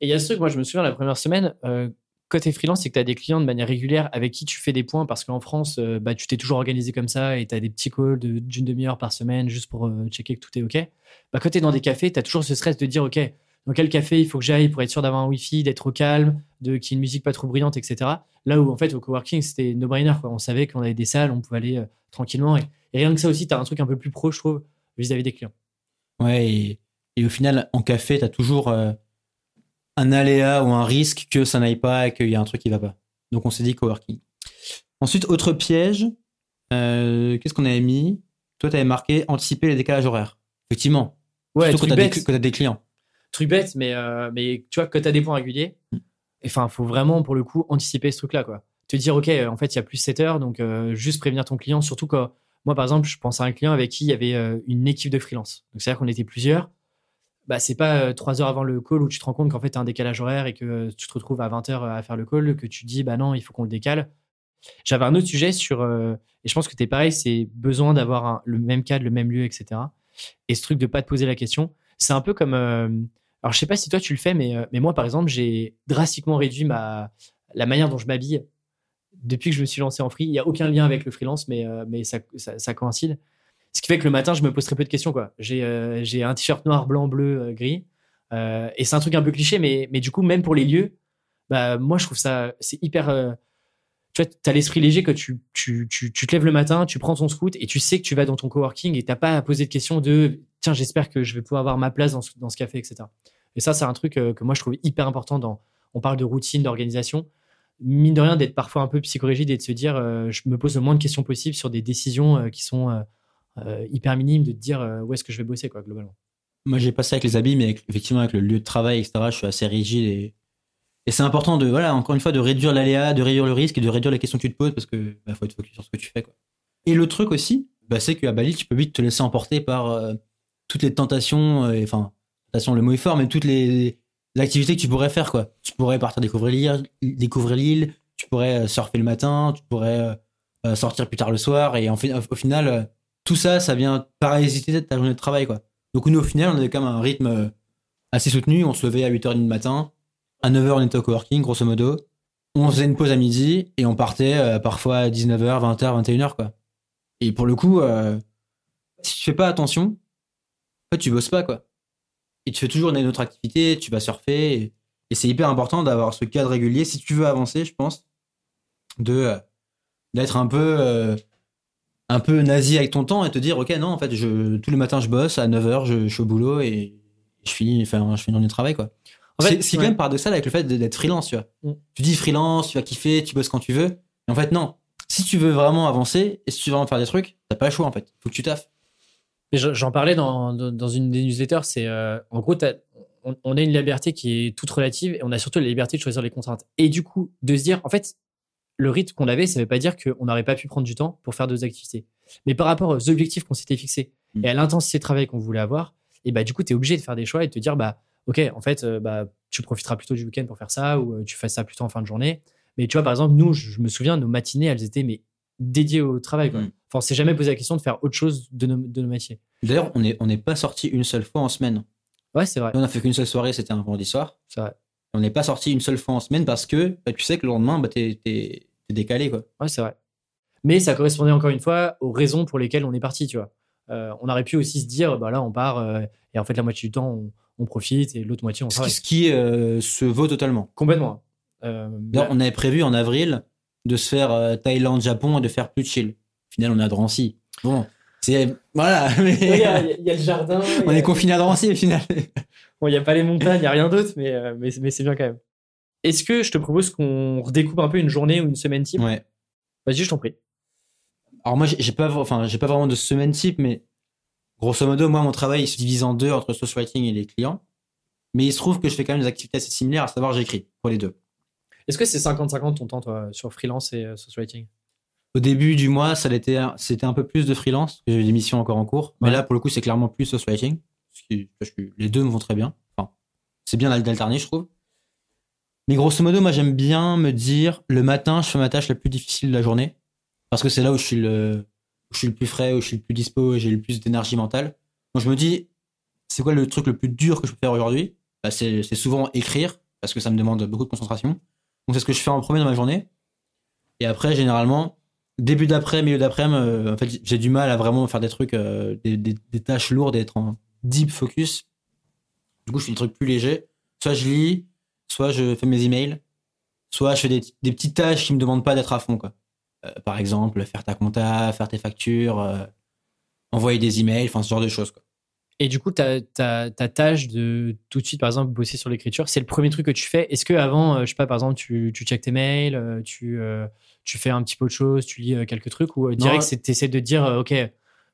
Et il y a ce truc, moi, je me souviens la première semaine, euh, quand freelance, c'est que tu as des clients de manière régulière avec qui tu fais des points parce qu'en France, euh, bah, tu t'es toujours organisé comme ça et tu as des petits calls d'une demi-heure par semaine juste pour checker que tout est OK. Bah, quand tu es dans des cafés, tu as toujours ce stress de dire OK, dans quel café il faut que j'aille pour être sûr d'avoir un Wi-Fi, d'être au calme, de qu'il y ait une musique pas trop bruyante, etc. Là où, en fait, au coworking, c'était no-brainer. On savait qu'on avait des salles, on pouvait aller tranquillement. Et, et, rien que ça aussi, tu as un truc un peu plus pro, je trouve, vis-à-vis des clients. Ouais, et, au final, en café, tu as toujours euh, un aléa ou un risque que ça n'aille pas et qu'il y a un truc qui va pas. Donc on s'est dit coworking. Ensuite, autre piège, euh, qu'est-ce qu'on avait mis? Toi, tu avais marqué anticiper les décalages horaires. Effectivement. Ouais, Surtout quand tu as, des clients. Truc bête, mais, euh, mais tu vois, quand tu as des points réguliers, mm. enfin, faut vraiment, pour le coup, anticiper ce truc-là. quoi. Te dire, OK, en fait, il y a plus 7 heures, donc juste prévenir ton client, surtout quand moi, par exemple, je pense à un client avec qui il y avait euh, une équipe de freelance. Donc, c'est-à-dire qu'on était plusieurs. Bah, c'est pas euh, trois heures avant le call où tu te rends compte qu'en fait, tu as un décalage horaire et que euh, tu te retrouves à 20 heures à faire le call, que tu dis, bah non, il faut qu'on le décale. J'avais un autre sujet sur, et je pense que tu es pareil, c'est besoin d'avoir le même cadre, le même lieu, etc. Et ce truc de pas te poser la question, c'est un peu comme. alors, je sais pas si toi tu le fais, mais, mais moi, par exemple, j'ai drastiquement réduit ma, la manière dont je m'habille depuis que je me suis lancé en free, il n'y a aucun lien avec le freelance, mais, euh, mais ça, ça, coïncide. Ce qui fait que le matin, je me pose très peu de questions. J'ai euh, un t-shirt noir, blanc, bleu, euh, gris. et c'est un truc un peu cliché, mais, mais du coup, même pour les lieux, bah, moi, je trouve ça, c'est hyper. tu vois, tu as l'esprit léger que tu, tu, tu, tu, te lèves le matin, tu prends ton scoot et tu sais que tu vas dans ton coworking et tu pas à poser de questions de tiens, j'espère que je vais pouvoir avoir ma place dans ce, dans ce café, etc. Et ça, c'est un truc que moi, je trouve hyper important dans. On parle de routine, d'organisation mine de rien, d'être parfois un peu psychorigide et de se dire, euh, je me pose le moins de questions possibles sur des décisions euh, qui sont euh, hyper minime de te dire où est-ce que je vais bosser, quoi, globalement. Moi, j'ai passé avec les habits, mais effectivement, avec le lieu de travail, etc., je suis assez rigide et, et c'est important de, voilà, encore une fois, de réduire l'aléa, de réduire le risque et de réduire les questions que tu te poses parce que bah, faut être focus sur ce que tu fais, quoi. Et le truc aussi, bah, c'est qu'à Bali, tu peux vite te laisser emporter par toutes les tentations, enfin, le mot est fort, mais toutes les, activités que tu pourrais faire, quoi. Tu pourrais partir découvrir l'île, tu pourrais euh, surfer le matin, tu pourrais sortir plus tard le soir, et en au final, tout ça, ça vient parasiter ta journée de travail, quoi. Donc nous, au final, on avait quand même un rythme assez soutenu. On se levait à 8h30 du matin. À 9h, on était au coworking, grosso modo. On faisait une pause à midi et on partait parfois à 19h, 20h, 21h, quoi. Et pour le coup, euh, si tu fais pas attention, en fait, tu bosses pas, quoi. Et tu fais toujours une autre activité, tu vas surfer. Et, c'est hyper important d'avoir ce cadre régulier si tu veux avancer, je pense, de euh, d'être un peu euh, un peu nazi avec ton temps et te dire ok non en fait je tous les matins je bosse à 9h je, suis au boulot et je finis enfin je finis mon travail quoi en fait, c'est quand même paradoxal avec le fait d'être freelance tu vois mm. tu dis freelance tu vas kiffer tu bosses quand tu veux et en fait non si tu veux vraiment avancer et si tu veux vraiment faire des trucs, t'as pas le choix en fait. Faut que tu taffes. J'en parlais dans, dans, une des newsletters. C'est euh, en gros, on, a une liberté qui est toute relative et on a surtout la liberté de choisir les contraintes. Et du coup, de se dire, en fait, le rythme qu'on avait, ça veut pas dire qu'on n'aurait pas pu prendre du temps pour faire d'autres activités. Mais par rapport aux objectifs qu'on s'était fixés mm. et à l'intensité de travail qu'on voulait avoir, et bah du coup, tu es obligé de faire des choix et de te dire, bah ok, en fait, euh, bah tu profiteras plutôt du week-end pour faire ça ou euh, tu fais ça plutôt en fin de journée. Mais tu vois, par exemple, nous, je, me souviens, nos matinées, elles étaient mais dédiées au travail. Quoi. Mm. Enfin, on s'est jamais posé la question de faire autre chose de nos, de nos métiers. D'ailleurs, on n'est on est pas sorti une seule fois en semaine. Ouais, c'est vrai. On a fait qu'une seule soirée, c'était un vendredi soir. C'est vrai. On n'est pas sorti une seule fois en semaine parce que bah, tu sais que le lendemain, bah, t'es es, décalé. Quoi. Ouais, c'est vrai. Mais ça correspondait encore une fois aux raisons pour lesquelles on est parti, tu vois. Euh, on aurait pu aussi se dire, bah là, on part euh, et en fait, la moitié du temps, on, on profite et l'autre moitié, on travaille. Ce qui euh, se vaut totalement. Complètement. Euh, on avait prévu en avril de se faire Thaïlande, Japon et de faire plus de chill. Au final, on a Drancy. Bon, c'est voilà. Il y, a le jardin. on est confiné à Drancy au final. bon, il n'y a pas les montagnes, il n'y a rien d'autre, mais, euh, mais, mais c'est bien quand même. Est-ce que je te propose qu'on redécoupe un peu une journée ou une semaine type? Ouais. Vas-y, je t'en prie. Alors moi, j'ai pas, enfin, pas vraiment de semaine type, mais grosso modo, moi, mon travail il se divise en deux entre social writing et les clients. Mais il se trouve que je fais quand même des activités assez similaires, à savoir j'écris pour les deux. Est-ce que c'est 50-50 ton temps, toi, sur freelance et euh, writing? Au début du mois, ça l'était, c'était un peu plus de freelance, j'ai des missions encore en cours. Mais là, pour le coup, c'est clairement plus social writing. Parce que les deux me vont très bien. Enfin, c'est bien d'alterner, je trouve. Mais grosso modo, moi, j'aime bien me dire, le matin, je fais ma tâche la plus difficile de la journée. Parce que c'est là où je suis le, je suis le plus frais, où je suis le plus dispo, et j'ai le plus d'énergie mentale. Donc, je me dis, c'est quoi le truc le plus dur que je peux faire aujourd'hui? Bah, c'est souvent écrire, parce que ça me demande beaucoup de concentration. Donc c'est ce que je fais en premier dans ma journée. Et après, généralement, début d'après, milieu d'après, euh, en fait, j'ai du mal à vraiment faire des trucs, euh, des, tâches lourdes et être en deep focus. Du coup, je fais des trucs plus légers. Soit je lis, soit je fais mes emails, soit je fais des, petites tâches qui me demandent pas d'être à fond, quoi. Euh, par exemple, faire ta compta, faire tes factures, envoyer des emails, enfin ce genre de choses, quoi. Et du coup, ta, tâche de tout de suite, par exemple, bosser sur l'écriture, c'est le premier truc que tu fais. Est-ce que avant, je sais pas, par exemple, tu, tu checkes tes mails, tu, tu fais un petit peu de choses, tu lis quelques trucs, ou direct, tu essaies de dire, OK,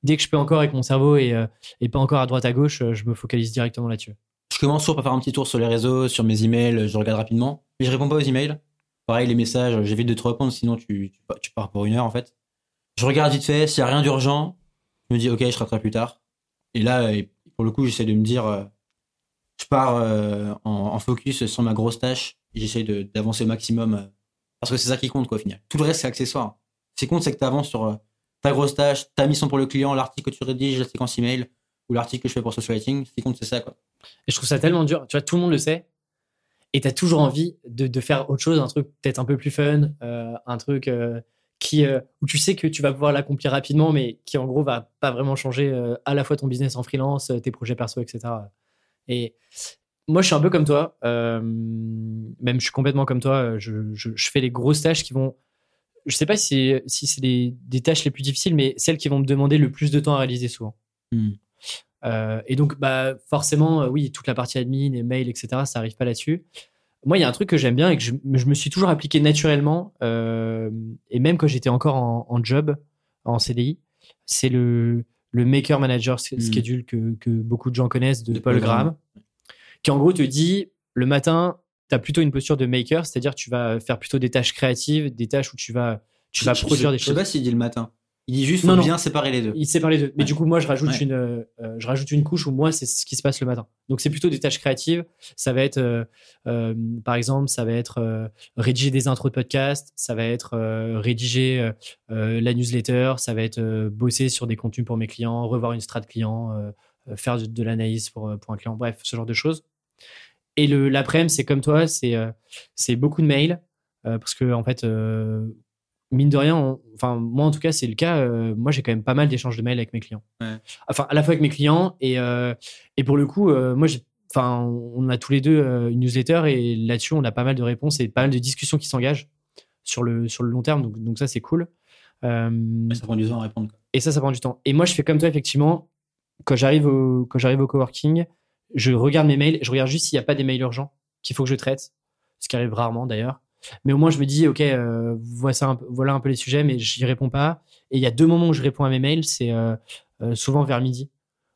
dès que je peux encore avec mon cerveau et, et pas encore à droite à gauche, je me focalise directement là-dessus. Je commence toujours par faire un petit tour sur les réseaux, sur mes emails, je regarde rapidement. Mais je réponds pas aux emails. Pareil, les messages, j'évite de te répondre, sinon tu, tu, pars pour une heure en fait. Je regarde vite fait, s'il n'y a rien d'urgent, je me dis ok, je rattrape plus tard. Et là, pour le coup, j'essaie de me dire, euh, je pars euh, en, focus sur ma grosse tâche j'essaie d'avancer au maximum euh, parce que c'est ça qui compte, quoi, au final. Tout le reste, c'est accessoire. Ce qui compte, c'est que tu avances sur ta grosse tâche, ta mission pour le client, l'article que tu rédiges, la séquence email ou l'article que je fais pour social writing. Ce qui compte, c'est ça, quoi. Et je trouve ça tellement dur. Tu vois, tout le monde le sait. Et tu as toujours envie de, de, faire autre chose, un truc peut-être un peu plus fun, un truc qui, euh, où tu sais que tu vas pouvoir l'accomplir rapidement, mais qui en gros va pas vraiment changer euh, à la fois ton business en freelance, euh, tes projets perso, etc. Et moi, je suis un peu comme toi, même je suis complètement comme toi. Je, je, fais les grosses tâches qui vont. Je sais pas si, si c'est des tâches les plus difficiles, mais celles qui vont me demander le plus de temps à réaliser souvent. Hmm. et donc, bah, forcément, oui, toute la partie admin, et mail, etc., ça arrive pas là-dessus moi, il y a un truc que j'aime bien et que je, me suis toujours appliqué naturellement, euh, et même quand j'étais encore en, job, en CDI, c'est le, le Maker Manager Schedule que, que, beaucoup de gens connaissent de, Paul Graham, qui en gros te dit le matin, tu as plutôt une posture de maker, c'est-à-dire tu vas faire plutôt des tâches créatives, des tâches où tu vas, tu vas produire des choses. Je sais pas s'il dit le matin. Il dit juste faut non, bien séparer les deux. Il sépare les deux. Mais du coup, moi, je rajoute une, euh, je rajoute une couche où moi, c'est ce qui se passe le matin. Donc, c'est plutôt des tâches créatives. Ça va être, euh, euh, par exemple, ça va être rédiger des intros de podcast. Ça va être rédiger la newsletter. Ça va être bosser sur des contenus pour mes clients, revoir une strat client, faire de, l'analyse pour, pour un client. Bref, ce genre de choses. Et l'après-midi, c'est comme toi, c'est c'est beaucoup de mails parce que en fait mine de rien, enfin moi en tout cas c'est le cas. Euh, moi j'ai quand même pas mal d'échanges de mails avec mes clients. Enfin à la fois avec mes clients et euh, et pour le coup euh, moi j'ai enfin on a tous les deux une newsletter et là-dessus on a pas mal de réponses et pas mal de discussions qui s'engagent sur le sur le long terme donc donc ça c'est cool. ça prend du temps à répondre. Et ça ça prend du temps. Et moi je fais comme toi effectivement quand j'arrive au quand j'arrive au coworking je regarde mes mails je regarde juste s'il n'y a pas des mails urgents qu'il faut que je traite ce qui arrive rarement d'ailleurs mais au moins, je me dis, OK, euh, voilà un peu les sujets, mais j'y réponds pas. Et il y a deux moments où je réponds à mes mails, c'est euh, euh, souvent vers midi,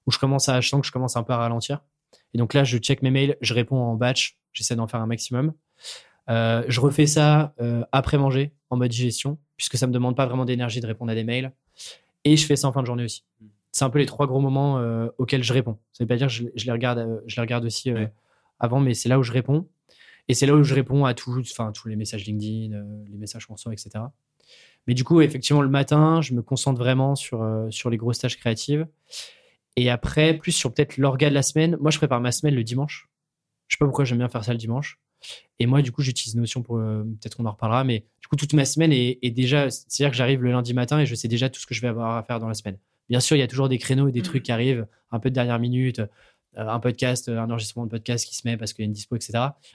où je commence à, je sens que je commence un peu à ralentir. Et donc là, je check mes mails, je réponds en batch, j'essaie d'en faire un maximum. je refais ça après manger, en mode digestion, puisque ça me demande pas vraiment d'énergie de répondre à des mails. Et je fais ça en fin de journée aussi. C'est un peu les trois gros moments auxquels je réponds. Ça veut pas dire que je, les regarde, je les regarde aussi avant, mais c'est là où je réponds. Et c'est là où je réponds à tous, enfin, tous les messages LinkedIn, euh, les messages qu'on reçoit, etc. Mais du coup, effectivement, le matin, je me concentre vraiment sur, euh, sur les grosses tâches créatives. Et après, plus sur peut-être l'orga de la semaine. Moi, je prépare ma semaine le dimanche. Je sais pas pourquoi j'aime bien faire ça le dimanche. Et moi, du coup, j'utilise Notion pour. Euh, peut-être qu'on en reparlera, mais du coup, toute ma semaine est, est déjà. C'est-à-dire que j'arrive le lundi matin et je sais déjà tout ce que je vais avoir à faire dans la semaine. Bien sûr, il y a toujours des créneaux et des mmh. trucs qui arrivent un peu de dernière minute. Euh, un podcast, un enregistrement de podcast qui se met parce qu'il y a une dispo, etc.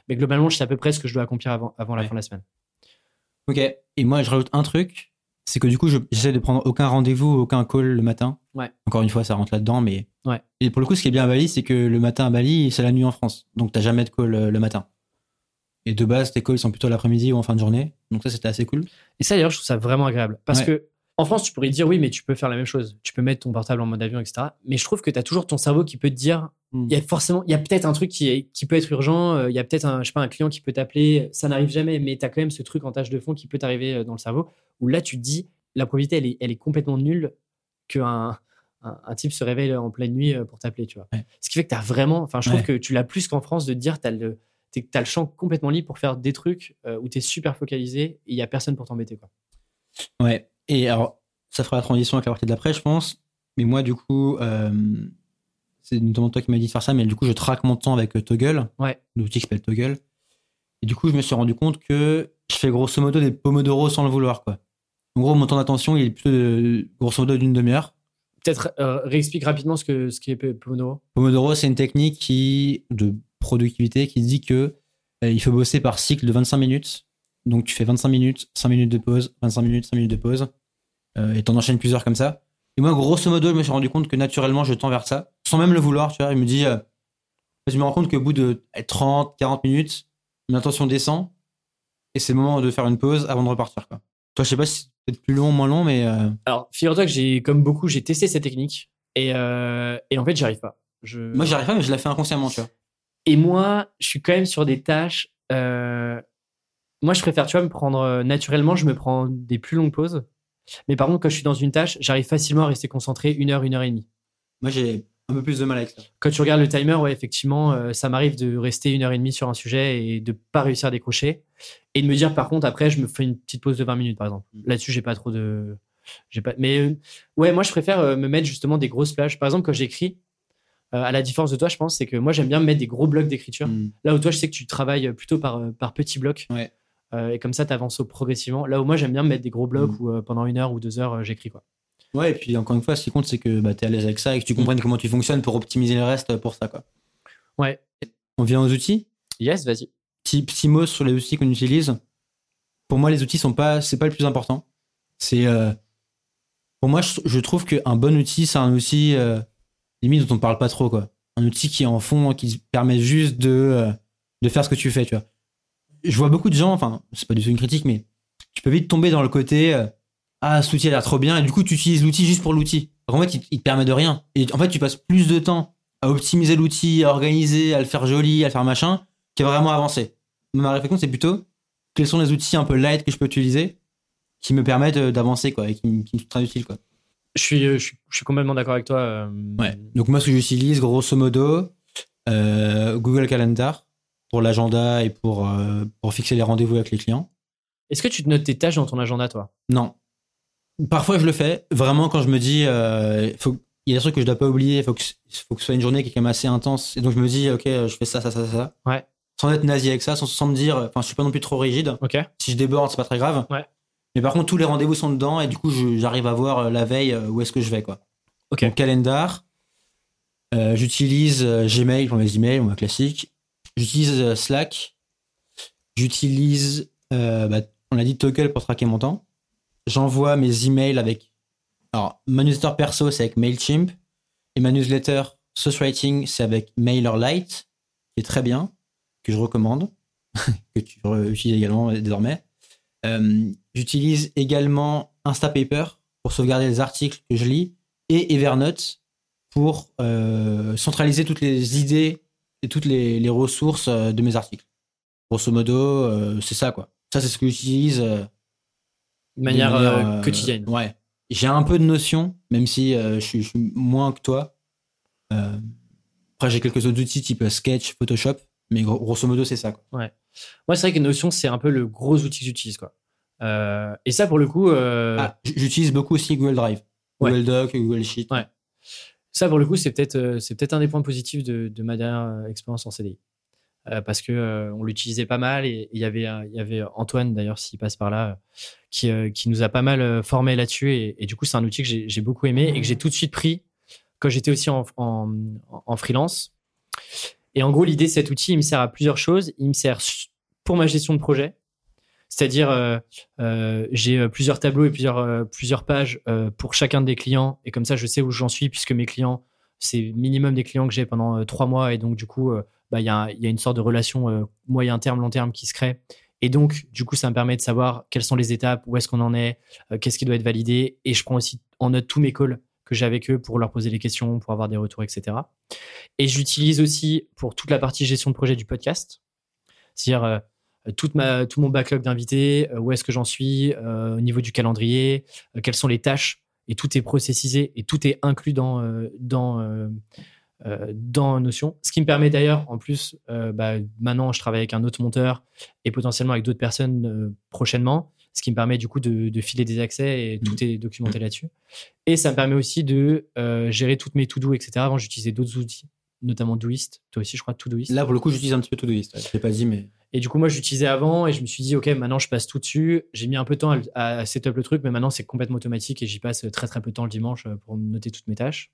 Mais globalement, je sais à peu près ce que je dois accomplir avant, avant la fin de la semaine. Ok. Et moi, je rajoute un truc, c'est que du coup, j'essaie de prendre aucun rendez-vous, aucun call le matin. Ouais. Encore une fois, ça rentre là-dedans, mais. Ouais. Et pour le coup, ce qui est bien à Bali, c'est que le matin à Bali, c'est la nuit en France. Donc, t'as jamais de call euh, le matin. Et de base, tes calls sont plutôt l'après-midi ou en fin de journée. Donc, ça, c'était assez cool. Et ça, d'ailleurs, je trouve ça vraiment agréable. Parce que en France, tu pourrais dire oui, mais tu peux faire la même chose. Tu peux mettre ton portable en mode avion, etc. Mais je trouve que tu as toujours ton cerveau qui peut te dire. Il y a forcément, il y a peut-être un truc qui, qui peut être urgent, euh, il y a peut-être un, je sais pas, un client qui peut t'appeler. Ça n'arrive jamais, mais tu as quand même ce truc en tâche de fond qui peut t'arriver euh, dans le cerveau où là, tu te dis la probabilité, elle est, elle est complètement nulle qu'un un, un, type se réveille en pleine nuit euh, pour t'appeler, tu vois. Ce qui fait que tu as vraiment, enfin, je trouve que tu l'as plus qu'en France de te dire tu as le, as le champ complètement libre pour faire des trucs où tu es super focalisé et il y a personne pour t'embêter, quoi. Ouais. Et alors, ça fera la transition avec la partie d'après, je pense. Mais moi, du coup, euh, c'est notamment toi qui m'as dit de faire ça, mais du coup, je traque mon temps avec Toggle, ouais. l'outil qui s'appelle Toggle. Et du coup, je me suis rendu compte que je fais grosso modo des pomodoro sans le vouloir, quoi. En gros, mon temps d'attention, il est plutôt de, grosso modo d'une demi-heure. Peut-être euh, réexplique rapidement ce que ce qui est Pomodoro. Pomodoro, c'est une technique qui de productivité qui dit que euh, il faut bosser par cycle de 25 minutes. Donc tu fais 25 minutes, 5 minutes de pause, 25 minutes, 5 minutes de pause. Euh, et t'en enchaînes plusieurs comme ça. Et moi, grosso modo, je me suis rendu compte que naturellement, je tends vers ça, sans même le vouloir, tu vois. Il me dit, euh, je me rends compte qu'au bout de 30, 40 minutes, mon attention descend, et c'est le moment de faire une pause avant de repartir, quoi. Toi, je sais pas si c'est peut-être plus long, moins long, mais. Euh, Alors, figure-toi que j'ai, comme beaucoup, j'ai testé cette technique, et, et en fait, j'y arrive pas. Je... Moi, j'y arrive pas, mais je la fais inconsciemment, tu vois. Et moi, je suis quand même sur des tâches. Moi, je préfère, tu vois, me prendre naturellement, je me prends des plus longues pauses. Mais par contre, quand je suis dans une tâche, j'arrive facilement à rester concentré une heure, une heure et demie. Moi, j'ai un peu plus de mal avec ça. Quand tu regardes le timer, ouais, effectivement, euh, ça m'arrive de rester une heure et demie sur un sujet et de pas réussir à décrocher. Et de me dire, par contre, après, je me fais une petite pause de 20 minutes, par exemple. Mm. Là-dessus, j'ai pas trop de. J'ai pas... Mais euh, ouais, moi, je préfère euh, me mettre justement des grosses plages. Par exemple, quand j'écris, à la différence de toi, je pense, c'est que moi, j'aime bien me mettre des gros blocs d'écriture. Mm. Là où toi, je sais que tu travailles plutôt par, par petits blocs. Ouais. Et comme ça, tu avances progressivement. Là où moi, j'aime bien me mettre des gros blocs mm. où pendant une heure ou deux heures, j'écris. quoi. Ouais, et puis encore une fois, ce qui compte, c'est que bah, tu es à l'aise avec ça et que tu mm. comprennes comment tu fonctionnes pour optimiser le reste pour ça. Quoi. Ouais. On vient aux outils? Yes, vas-y. Petit, petit mot sur les outils qu'on utilise. Pour moi, les outils sont pas, c'est pas le plus important. C'est, pour moi, je, trouve qu'un bon outil, c'est un outil limite dont on parle pas trop, quoi. Un outil qui est en fond, qui permet juste de, de faire ce que tu fais, tu vois je vois beaucoup de gens, enfin, c'est pas du tout une critique, mais tu peux vite tomber dans le côté euh, Ah, cet outil a l'air trop bien, et du coup, tu utilises l'outil juste pour l'outil. en fait, il, te permet de rien. Et en fait, tu passes plus de temps à optimiser l'outil, à organiser, à le faire joli, à le faire machin, qu'à vraiment avancer. Ma réflexion, c'est plutôt quels sont les outils un peu light que je peux utiliser qui me permettent d'avancer, quoi, et qui, me sont très utiles, quoi. Je suis, je suis, je suis complètement d'accord avec toi. euh, Ouais. Donc moi, ce que j'utilise, grosso modo, euh, Google Calendar pour l'agenda et pour, euh, pour fixer les rendez-vous avec les clients. Est-ce que tu te notes tes tâches dans ton agenda, toi? Non. Parfois, je le fais. Vraiment, quand je me dis, euh, faut, il y a des trucs que je dois pas oublier. Il faut que, faut que ce soit une journée qui est quand même assez intense. Et donc, je me dis, OK, je fais ça, ça, ça, ça. Ouais. Sans être nazi avec ça, sans, sans me dire, enfin, je suis pas non plus trop rigide. Ok. Si je déborde, c'est pas très grave. Ouais. Mais par contre, tous les rendez-vous sont dedans et du coup, j'arrive à voir euh, la veille euh, où est-ce que je vais, quoi. Ok. Donc, calendar. Euh, J'utilise Gmail pour mes emails, moi classique. J'utilise Slack. J'utilise, euh, bah, on l'a dit, Toggle pour traquer mon temps. J'envoie mes emails avec. Alors, ma newsletter perso, c'est avec MailChimp. Et ma newsletter Sauce Writing, c'est avec MailerLite, qui est très bien, que je recommande, que tu utilises également euh, désormais. Euh, J'utilise également Instapaper pour sauvegarder les articles que je lis et Evernote pour euh, centraliser toutes les idées et toutes les, ressources de mes articles. Grosso modo, c'est ça quoi. Ça, c'est ce que j'utilise De manière, euh, euh, quotidienne. Ouais. J'ai un peu de notion, même si euh, je, suis, je suis moins que toi. Après, j'ai quelques autres outils type Sketch, Photoshop, mais gros- grosso modo, c'est ça. Quoi. Moi, c'est vrai que Notion, c'est un peu le gros outil que j'utilise, quoi. Euh, et ça, pour le coup, euh, Ah, j'utilise beaucoup aussi Google Drive, Ouais. Google Doc, Google Sheet. Ouais. ça, pour le coup, c'est peut-être c'est peut-être un des points positifs de, de ma dernière expérience en CDI. Euh, parce que euh, on l'utilisait pas mal. Et il y avait il y avait Antoine d'ailleurs s'il passe par là euh, qui qui nous a pas mal formé là-dessus. Et, du coup c'est un outil que j'ai beaucoup aimé et que j'ai tout de suite pris quand j'étais aussi en, en, freelance. Et en gros l'idée de cet outil il me sert à plusieurs choses. Il me sert pour ma gestion de projet. C'est-à-dire euh, j'ai plusieurs tableaux et plusieurs plusieurs pages pour chacun des clients. Et comme ça je sais où j'en suis puisque mes clients c'est minimum des clients que j'ai pendant trois mois. Et donc du coup bah, y, a une sorte de relation euh, moyen terme, long terme qui se crée. Et donc, du coup, ça me permet de savoir quelles sont les étapes, où est-ce qu'on en est, euh, qu'est-ce qui doit être validé. Et je prends aussi en note tous mes calls que j'ai avec eux pour leur poser les questions, pour avoir des retours, etc. Et j'utilise aussi pour toute la partie gestion de projet du podcast. C'est-à-dire euh, tout mon backlog d'invités, où est-ce que j'en suis au niveau du calendrier, quelles sont les tâches. Et tout est processisé et tout est inclus dans, euh, dans Notion. Ce qui me permet d'ailleurs, en plus, euh, bah, maintenant je travaille avec un autre monteur et potentiellement avec d'autres personnes euh, prochainement, ce qui me permet du coup de, de filer des accès et tout est documenté là-dessus. Et ça me permet aussi de gérer toutes mes to-do, etc. Avant, j'utilisais d'autres outils, notamment Doist. Toi aussi, je crois, Todoist. Là, pour le coup, j'utilise un petit peu Todoist. Ouais. Je l'ai pas dit, mais. Et du coup, moi, j'utilisais avant et je me suis dit, OK, maintenant, je passe tout dessus. J'ai mis un peu de temps à, à setup le truc, mais maintenant, c'est complètement automatique et j'y passe très, très peu de temps le dimanche pour noter toutes mes tâches.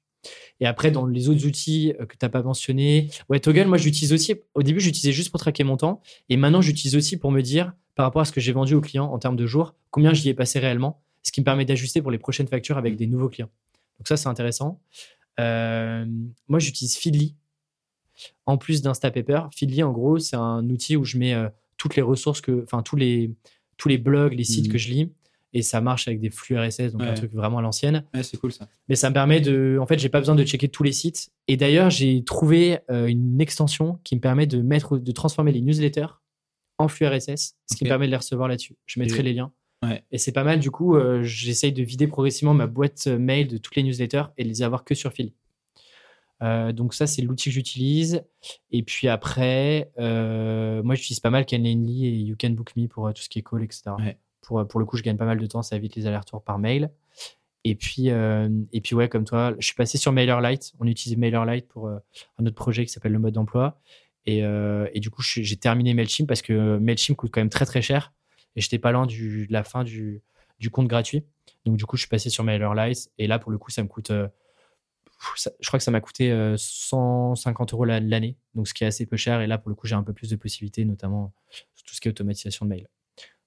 Et après, dans les autres outils euh, que tu n'as pas mentionné, ouais, Toggle, moi, je l'utilise aussi. Au début, j'utilisais juste pour traquer mon temps. Et maintenant, j'utilise aussi pour me dire, par rapport à ce que j'ai vendu aux clients en termes de jours, combien j'y ai passé réellement, ce qui me permet d'ajuster pour les prochaines factures avec des nouveaux clients. Donc, ça, c'est intéressant. Euh, moi, j'utilise Feedly en plus d'Instapaper. Feedly, en gros, c'est un outil où je mets euh, toutes les ressources que, enfin, tous les, tous les blogs, les sites Mhm. que je lis. Et ça marche avec des flux RSS, donc un truc vraiment à l'ancienne. Ouais, c'est cool ça. Mais ça me permet de. En fait, j'ai pas besoin de checker tous les sites. Et d'ailleurs, j'ai trouvé euh, une extension qui me permet de mettre, de transformer les newsletters en flux RSS, ce qui me permet de les recevoir là-dessus. Je mettrai Et- les liens. Ouais. Et c'est pas mal. Du coup, euh, j'essaye de vider progressivement ma boîte mail de toutes les newsletters et de les avoir que sur Phil. Euh, donc ça, c'est l'outil que j'utilise. Et puis après, moi, j'utilise pas mal Calendly et You Can Book Me pour tout ce qui est call, etc. Euh, pour le coup, je gagne pas mal de temps. Ça évite les allers-retours par mail. Et puis, euh, ouais, comme toi, je suis passé sur MailerLite. On utilise MailerLite pour euh, un autre projet qui s'appelle le mode d'emploi. Et, du coup, j'ai terminé Mailchimp parce que Mailchimp coûte quand même très très cher. Et j'étais pas loin de la fin du, compte gratuit. Donc du coup, je suis passé sur MailerLite. Et là, pour le coup, ça me coûte. je crois que ça m'a coûté euh, 150 euros la- l'année. Donc ce qui est assez peu cher. Et là, pour le coup, j'ai un peu plus de possibilités, notamment sur tout ce qui est automatisation de mail.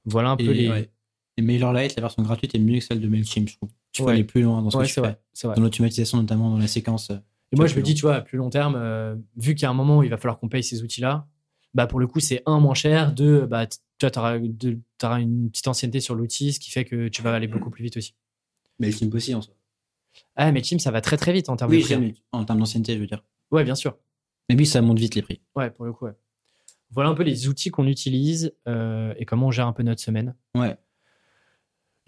Voilà un peu Et, les. ouais. Et MailerLite, la version gratuite est mieux que celle de MailChimp, je trouve. Tu peux Ouais. aller plus loin dans ce Ouais, que tu fais. vrai. C'est vrai. Dans l'automatisation, notamment dans la séquence. euh, Et moi, je me dis, tu vois, à plus long terme, euh, vu qu'il y a un moment où il va falloir qu'on paye ces outils-là, bah pour le coup, c'est un moins cher, deux, bah tu auras, une petite ancienneté sur l'outil, ce qui fait que tu vas aller beaucoup plus vite aussi. MailChimp aussi en soi. Ah, mais Team, ça va très très vite en termes Oui, de prix. hein. en termes d'ancienneté, je veux dire. Ouais, bien sûr. Mais oui, ça monte vite les prix. Ouais, pour le coup, ouais. Voilà un peu les outils qu'on utilise euh, et comment on gère un peu notre semaine. Ouais.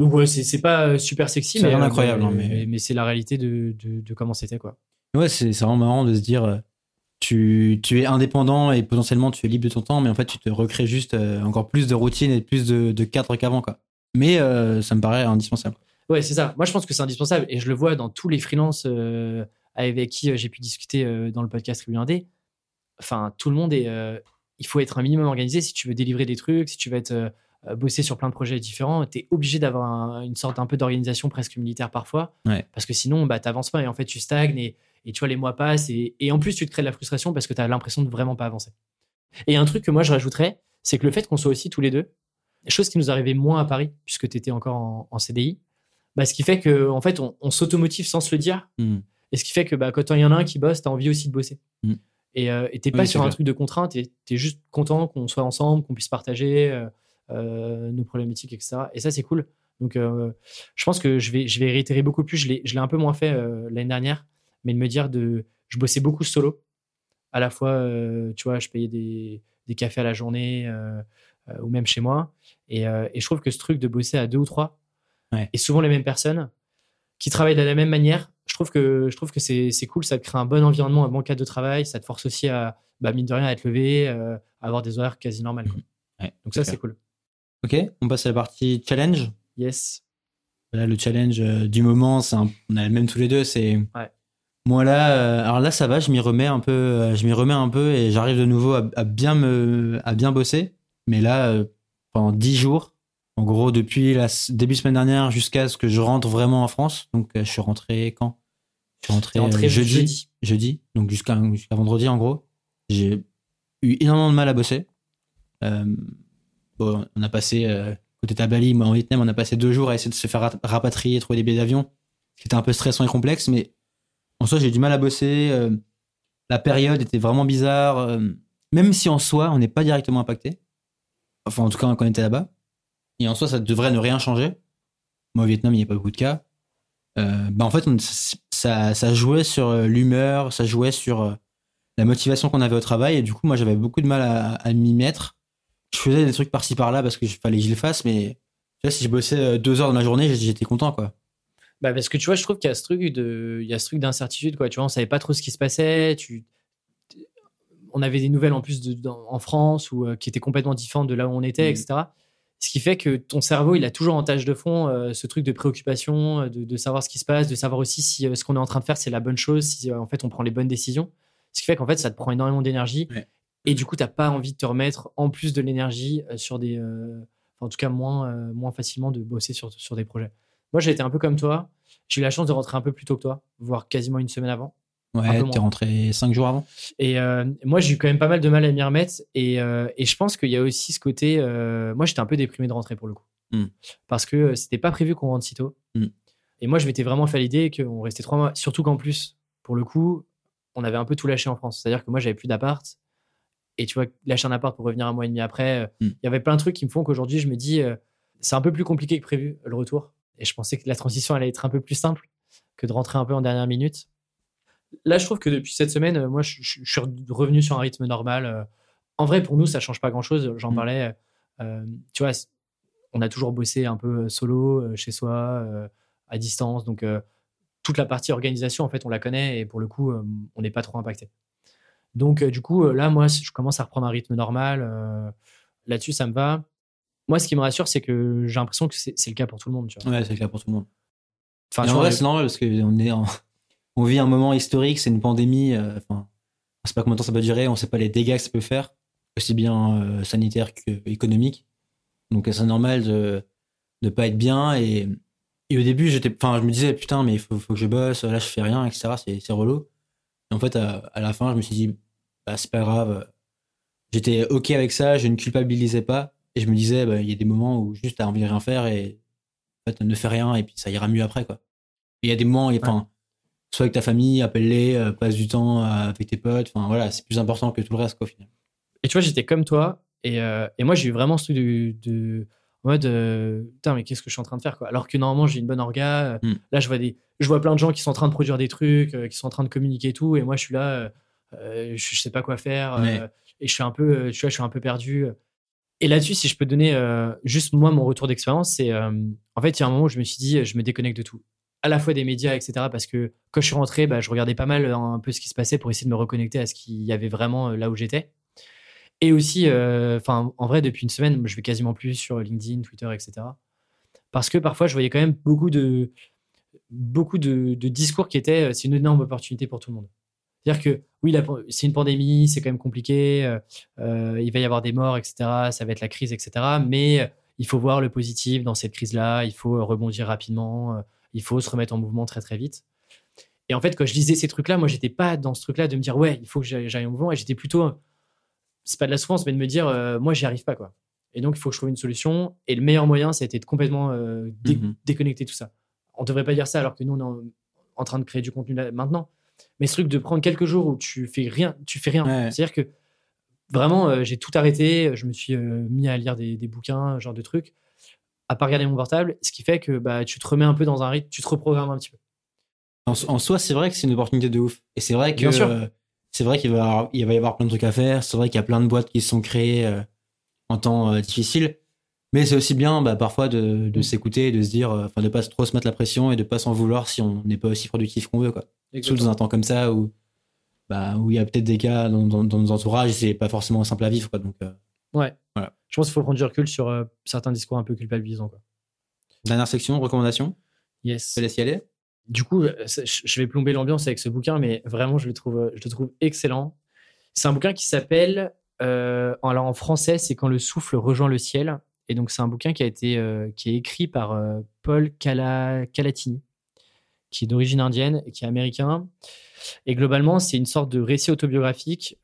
Donc, ouais, c'est pas euh, super sexy, mais, rien euh, d'incroyable, mais, hein, mais- mais- mais c'est la réalité de, de, de comment c'était, quoi. Ouais, c'est vraiment marrant de se dire, tu, tu es indépendant et potentiellement tu es libre de ton temps, mais en fait, tu te recrées juste encore plus de routine et plus de, de cadre qu'avant, quoi. Mais euh, ça me paraît indispensable. Ouais, c'est ça. Moi, je pense que c'est indispensable et je le vois dans tous les freelances euh, avec qui j'ai pu discuter euh, dans le podcast Tribu 1D. Enfin, tout le monde est. il faut être un minimum organisé si tu veux délivrer des trucs, si tu veux être euh, euh, bosser sur plein de projets différents. Tu es obligé d'avoir un- une sorte un peu d'organisation presque militaire parfois. Ouais. Parce que sinon, bah, tu pas et en fait, tu stagnes et, et tu vois, les mois passent et, et en plus, tu te crées de la frustration parce que tu as l'impression de vraiment pas avancer. Et un truc que moi, je rajouterais, c'est que le fait qu'on soit aussi tous les deux, chose qui nous arrivait moins à Paris puisque tu étais encore en, en CDI, bah, ce qui fait que en fait, on, on s'automotive sans se le dire. Hmm. Et ce qui fait que bah, quand il y en a un qui bosse, tu as envie aussi de bosser. Mm. Et euh, t'es pas sur un truc de contrainte, tu es, juste content qu'on soit ensemble, qu'on puisse partager euh, euh, nos problématiques, etc. Et ça, c'est cool. Donc, euh, je pense que je vais, je vais réitérer beaucoup plus. Je l'ai je l'ai un peu moins fait l'année dernière, mais de me dire de. Je bossais beaucoup solo. À la fois, tu vois, je payais des, des cafés à la journée ou même chez moi. Et, et je trouve que ce truc de bosser à deux ou trois, Ouais. et souvent les mêmes personnes, qui travaillent de la même manière, je trouve que, je trouve que c'est c'est cool, ça te crée un bon environnement, un bon cadre de travail, ça te force aussi à, bah, mine de rien, à être levé, euh, à avoir des horaires quasi normales. quoi. Ouais, Donc ça, c'est cool. Ok, on passe à la partie challenge. Yes. Là, le challenge euh, du moment, c'est un- on a le même tous les deux. C'est Ouais. moi là. euh, alors là, ça va. Je m'y remets un peu. euh, je m'y remets un peu et j'arrive de nouveau à, à bien me, à bien bosser. Mais là, euh, pendant 10 jours, en gros, depuis la début semaine dernière jusqu'à ce que je rentre vraiment en France. Donc, euh, je suis rentré quand? Je suis rentré, euh, jeudi, jeudi. jeudi. Donc jusqu'à vendredi, en gros. J'ai eu énormément de mal à bosser. Euh, bon, on a passé euh, côté à Bali, moi en Vietnam, on a passé deux jours à essayer de se faire rapatrier, trouver des billets d'avion, ce qui était un peu stressant et complexe, mais en soi, j'ai eu du mal à bosser. euh, la période était vraiment bizarre, même si en soi, on n'est pas directement impacté. Enfin, en tout cas, quand on était là-bas. Et en soi, ça devrait ne rien changer. Moi, au Vietnam, il n'y a pas beaucoup de cas. Euh, bah, en fait, on- ça, ça jouait sur euh, l'humeur, ça jouait sur euh, la motivation qu'on avait au travail. Et du coup, moi, j'avais beaucoup de mal à, à m'y mettre. Je faisais des trucs par-ci par-là parce qu'il fallait que je les fasse, mais tu vois, si je bossais deux heures dans la journée, j'étais content, quoi. Bah parce que tu vois, je trouve qu'il y a ce truc de, il y a ce truc d'incertitude quoi. Tu vois, on savait pas trop ce qui se passait. Tu, on avait des nouvelles en plus de, dans- en France ou euh, qui étaient complètement différentes de là où on était, Mhm. etc. Ce qui fait que ton cerveau, il a toujours en tâche de fond euh, ce truc de préoccupation, euh, de, de savoir ce qui se passe, de savoir aussi si euh, ce qu'on est en train de faire c'est la bonne chose, si euh, en fait on prend les bonnes décisions. Ce qui fait qu'en fait ça te prend énormément d'énergie Ouais. et du coup t'as pas envie de te remettre en plus de l'énergie sur des, en tout cas moins moins facilement de bosser sur sur des projets. Moi j'ai été un peu comme toi. J'ai eu la chance de rentrer un peu plus tôt que toi, voire quasiment une semaine avant. Ouais, t'es rentré cinq jours avant. Et euh, moi, j'ai eu quand même pas mal de mal à m'y remettre. Et, euh, et je pense qu'il y a aussi ce côté. euh, moi, j'étais un peu déprimé de rentrer pour le coup. Mm. Parce que c'était pas prévu qu'on rentre si tôt. Mm. Et moi, je m'étais vraiment fait l'idée qu'on restait trois mois. Surtout qu'en plus, pour le coup, on avait un peu tout lâché en France. C'est-à-dire que moi, j'avais plus d'appart. Et tu vois, lâcher un appart pour revenir un mois et demi après, euh, il Mm. y avait plein de trucs qui me font qu'aujourd'hui, je me dis, c'est un peu plus compliqué que prévu, le retour. Et je pensais que la transition allait être un peu plus simple que de rentrer un peu en dernière minute. Là, je trouve que depuis cette semaine, euh, moi, je, je- je suis revenu sur un rythme normal. Euh, En vrai, pour nous, ça change pas grand-chose. J'en Mm. parlais. euh, tu vois, on a toujours bossé un peu solo, chez soi, euh, à distance. Donc, euh, toute la partie organisation, en fait, on la connaît et pour le coup, on n'est pas trop impacté. Donc, du coup, là, moi, je commence à reprendre un rythme normal. Là-dessus, ça me va. Moi, ce qui me rassure, c'est que j'ai l'impression que c'est le cas pour tout le monde. Tu vois. Ouais, c'est clair pour tout le monde. Enfin, Et tu en vrai, c'est normal parce qu'on est en- on vit un moment historique, c'est une pandémie. euh, Enfin, on sait pas combien de temps ça va durer, on sait pas les dégâts que ça peut faire, aussi bien euh, sanitaires qu'économiques. Donc c'est normal de de pas être bien et, au début j'étais, enfin je me disais putain mais il faut, que je bosse, là je fais rien, etc. C'est relou. Et en fait à, la fin je me suis dit bah c'est pas grave. J'étais ok avec ça, je ne culpabilisais pas et je me disais bah, il y a des moments où juste t'as envie de rien faire et en fait ne fais rien et puis ça ira mieux après quoi. Il y a des moments, enfin, soit avec ta famille, appelle-les, euh, passe du temps euh, avec tes potes. Enfin voilà, c'est plus important que tout le reste quoi, au final. Et tu vois, j'étais comme toi. Et, euh, et moi, j'ai eu vraiment ce truc de, de- En mode, euh, putain, mais qu'est-ce que je suis en train de faire quoi Alors que normalement, j'ai une bonne orga. euh, Mm. Là, je vois, des, je vois plein de gens qui sont en train de produire des trucs, euh, qui sont en train de communiquer et tout. Et moi, je suis là, je, je sais pas quoi faire. et je suis un peu, tu vois, je suis un peu perdu. Et là-dessus, si je peux donner juste moi mon retour d'expérience, c'est en fait, il y a un moment où je me suis dit, je me déconnecte de tout. À la fois des médias, etc. Parce que quand je suis rentré, bah, je regardais pas mal euh, un peu ce qui se passait pour essayer de me reconnecter à ce qu'il y avait vraiment euh, là où j'étais. Et aussi, euh, enfin, en vrai, depuis une semaine, je vais quasiment plus sur LinkedIn, Twitter, etc. Parce que parfois, je voyais quand même beaucoup de, beaucoup de, de discours qui étaient, c'est une énorme opportunité pour tout le monde. C'est-à-dire que oui, c'est une pandémie, c'est quand même compliqué, euh, il va y avoir des morts, etc. Ça va être la crise, etc. Mais il faut voir le positif dans cette crise-là, il faut rebondir rapidement, il faut se remettre en mouvement très très vite. Et en fait, quand je lisais ces trucs-là, moi, j'étais pas dans ce truc-là de me dire ouais, il faut que j'aille en mouvement, et j'étais plutôt, c'est pas de la souffrance, mais de me dire euh, moi, j'y arrive pas quoi. Et donc, il faut que je trouve une solution. Et le meilleur moyen, ça a été de complètement euh, dé- Mhm. déconnecter tout ça. On devrait pas dire ça alors que nous, on est en, en train de créer du contenu là, maintenant. Mais ce truc de prendre quelques jours où tu fais rien, tu fais rien. Ouais. C'est-à-dire que vraiment, euh, j'ai tout arrêté. Je me suis euh, mis à lire des, des bouquins, ce genre de trucs, à pas regarder mon portable. Ce qui fait que bah, tu te remets un peu dans un rythme, tu te reprogrammes un petit peu. En, en soi, c'est vrai que c'est une opportunité de ouf. Et c'est vrai que euh, c'est vrai qu'il va, y avoir- il va y avoir plein de trucs à faire. C'est vrai qu'il y a plein de boîtes qui se sont créées euh, en temps euh, difficile. Mais c'est aussi bien bah, parfois de, de Mm. s'écouter, de se dire, enfin de pas trop se mettre la pression et de pas s'en vouloir si on n'est pas aussi productif qu'on veut. Quoi. Surtout dans un temps comme ça où bah, où il y a peut-être des cas dans, dans, dans nos entourages, c'est pas forcément simple à vivre. Quoi. Donc, euh, Ouais. Voilà. Je pense qu'il faut prendre du recul sur euh, certains discours un peu culpabilisants. Quoi. dernière section, recommandation? Yes. Je te laisse y aller. Du coup, euh, je vais plomber l'ambiance avec ce bouquin, mais vraiment, je le trouve, euh, je le trouve excellent. C'est un bouquin qui s'appelle, euh, alors en français, c'est Quand le souffle rejoint le ciel. Et donc, c'est un bouquin qui a été, euh, qui est écrit par euh, Paul Cala- Calatini, qui est d'origine indienne et qui est américain. Et globalement, c'est une sorte de récit autobiographique.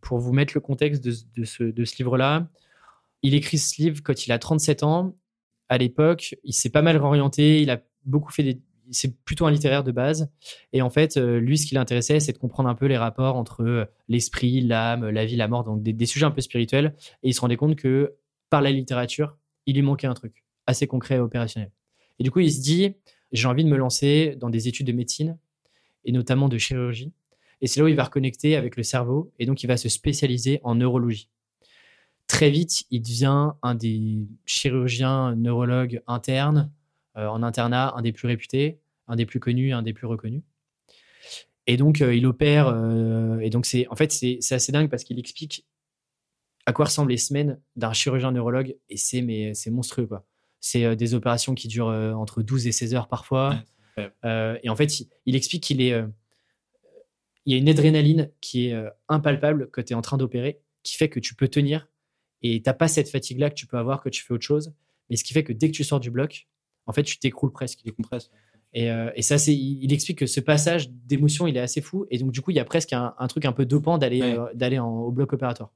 pour vous mettre le contexte de, de ce, de ce livre-là, il écrit ce livre quand il a 37 ans. À l'époque, il s'est pas mal réorienté. Il a beaucoup fait des. C'est plutôt un littéraire de base. Et en fait, euh, lui, ce qui l'intéressait, c'est de comprendre un peu les rapports entre euh, l'esprit, l'âme, la vie, la mort, donc des, des sujets un peu spirituels. Et il se rendait compte que par la littérature, il lui manquait un truc assez concret et opérationnel. Et du coup, il se dit j'ai envie de me lancer dans des études de médecine et notamment de chirurgie. Et c'est là où il va reconnecter avec le cerveau et donc il va se spécialiser en neurologie. Très vite, il devient un des chirurgiens neurologues internes euh, en internat, un des plus réputés, un des plus connus, un des plus reconnus. Et donc, euh, il opère. euh, et donc, c'est en fait, c'est c'est assez dingue parce qu'il explique à quoi ressemblent les semaines d'un chirurgien neurologue. Et c'est mais c'est monstrueux, quoi. C'est des opérations qui durent entre 12 et 16 heures parfois. Et en fait, il, il explique qu'il est. il y a une adrénaline qui est impalpable quand tu es en train d'opérer, qui fait que tu peux tenir et t'as pas cette fatigue-là que tu peux avoir quand tu fais autre chose. Mais ce qui fait que dès que tu sors du bloc, en fait, tu t'écroules presque. Décompresse. Et, euh, et ça, c'est, il, il explique que ce passage d'émotion, il est assez fou. Et donc, du coup, il y a presque un, un truc un peu dopant d'aller, Ouais. euh, d'aller au bloc opératoire.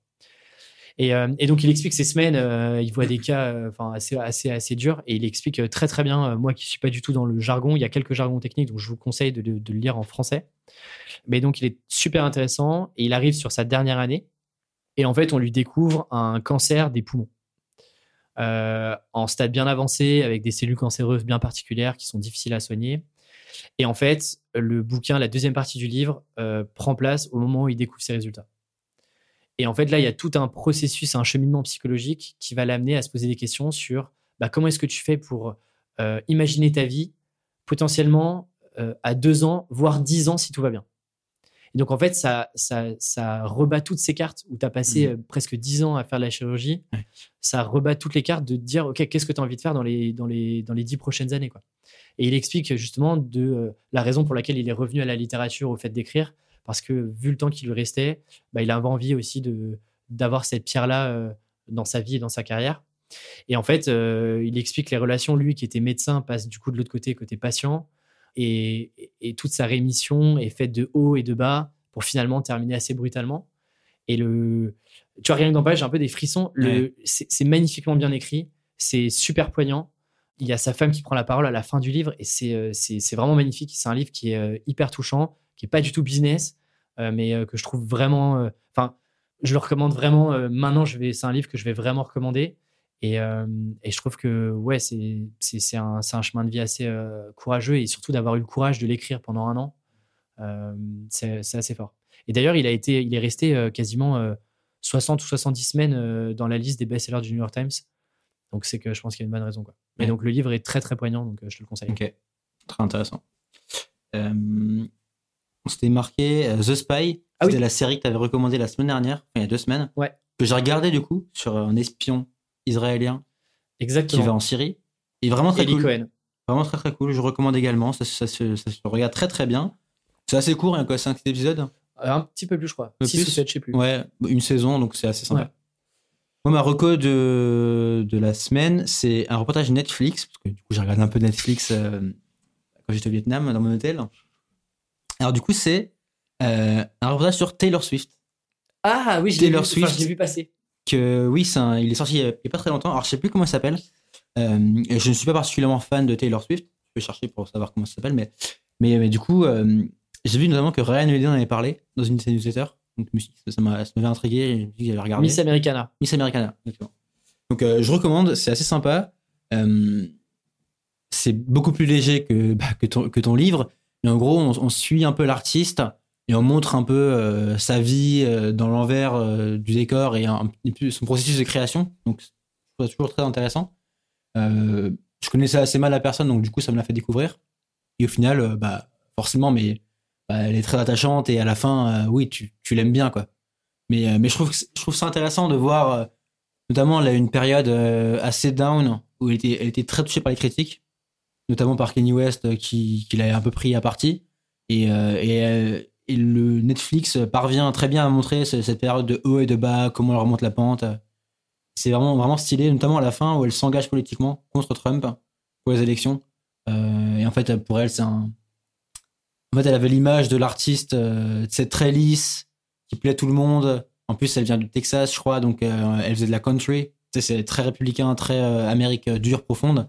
Et, euh, et donc, il explique ces semaines, il voit des cas enfin, assez, assez, assez durs. Et il explique très, très bien. moi qui suis pas du tout dans le jargon, il y a quelques jargons techniques, donc je vous conseille de, de- de le lire en français. Mais donc, il est super intéressant. Et il arrive sur sa dernière année. Et en fait, on lui découvre un cancer des poumons. Euh, en stade bien avancé, avec des cellules cancéreuses bien particulières qui sont difficiles à soigner. Et en fait, le bouquin, la deuxième partie du livre, euh, prend place au moment où il découvre ses résultats. Et en fait, là, il y a tout un processus, un cheminement psychologique qui va l'amener à se poser des questions sur bah, comment est-ce que tu fais pour euh, imaginer ta vie potentiellement à deux ans, voire dix ans si tout va bien? Et donc, en fait, ça, ça, ça rebat toutes ces cartes où tu as passé Mhm. euh, presque dix ans à faire de la chirurgie. Ouais. Ça rebat toutes les cartes de te dire, OK, qu'est-ce que tu as envie de faire dans les, dans les, dans les dix prochaines années quoi. Et il explique justement de euh, la raison pour laquelle il est revenu à la littérature, au fait d'écrire, parce que vu le temps qui lui restait, bah, il avait envie aussi de d'avoir cette pierre-là euh, dans sa vie et dans sa carrière. Et en fait, euh, il explique les relations, lui qui était médecin, passe du coup de l'autre côté, côté patient, et, toute sa rémission est faite de haut et de bas pour finalement terminer assez brutalement. Et le, tu vois, rien que d'en parler, j'ai un peu des frissons. Le, c'est, magnifiquement bien écrit, c'est super poignant. Il y a sa femme qui prend la parole à la fin du livre et c'est, euh, vraiment magnifique. C'est un livre qui est euh, hyper touchant, qui est pas du tout business, euh, mais que je trouve vraiment. Enfin, je le recommande vraiment. maintenant, je vais, c'est un livre que je vais vraiment recommander. Et, et je trouve que ouais, c'est un, un, chemin de vie assez courageux et surtout d'avoir eu le courage de l'écrire pendant un an, c'est assez fort. Et d'ailleurs, il a été, il est resté quasiment 60 ou 70 semaines dans la liste des best-sellers du New York Times. Donc c'est que je pense qu'il y a une bonne raison. Quoi. Mais donc le livre est très très poignant, donc je te le conseille. Ok, très intéressant. on s'était marqué The Spy, ah c'était la série que tu avais recommandée la semaine dernière, il y a deux semaines. Ouais. Que j'ai regardé du coup sur un espion israélien Exactement. qui va en Syrie. Et vraiment très cool. Cohen. Vraiment très très cool. Je recommande également. Ça, ça, se, regarde très très bien. C'est assez court, il y a quoi 5 épisodes Un petit peu plus, je crois. 6 ou 7, je sais plus. Ouais, une saison, donc c'est assez sympa. Moi, ma reco de, de la semaine, c'est un reportage Netflix, parce que du coup, j'ai regardé un peu Netflix euh, quand j'étais au Vietnam, dans mon hôtel. Alors, du coup, c'est euh, un reportage sur Taylor Swift. Ah oui, je l'ai vu, vu passer que oui, il est sorti il n'y a pas très longtemps. Alors, je sais plus comment il s'appelle. Euh, je ne suis pas particulièrement fan de Taylor Swift. Je vais chercher pour savoir comment ça s'appelle. Mais, mais, du coup, euh, j'ai vu notamment que Ryan Holiday en avait parlé dans une de ses newsletters. Donc, ça m'avait intrigué. J'avais regardé. Miss Americana. Miss Americana, Donc, euh, je recommande. C'est assez sympa. c'est beaucoup plus léger que, bah, que, ton, que, ton, livre. Mais en gros, on suit un peu l'artiste et on montre un peu euh, sa vie euh, dans l'envers euh, du décor et, son processus de création. Donc, c'est toujours très intéressant. je connaissais assez mal la personne, donc du coup, ça me l'a fait découvrir. Et au final, bah, forcément, mais bah, elle est très attachante et à la fin, oui, tu, tu l'aimes bien, quoi. Mais, mais je, trouve je trouve ça intéressant de voir, notamment, là, une période assez down où elle était, elle était très touchée par les critiques, notamment par Kanye West qui, qui l'a un peu pris à partie. Et, et et le Netflix parvient très bien à montrer cette période de haut et de bas, comment elle remonte la pente. C'est vraiment, vraiment stylé, notamment à la fin où elle s'engage politiquement contre Trump pour les élections. Euh, et en fait, pour elle, c'est un. En fait, elle avait l'image de l'artiste, euh, c'est très lisse, qui plaît tout le monde. En plus, elle vient du Texas, je crois, donc euh, elle faisait de la country. C'est très républicain, très Amérique dure, profonde.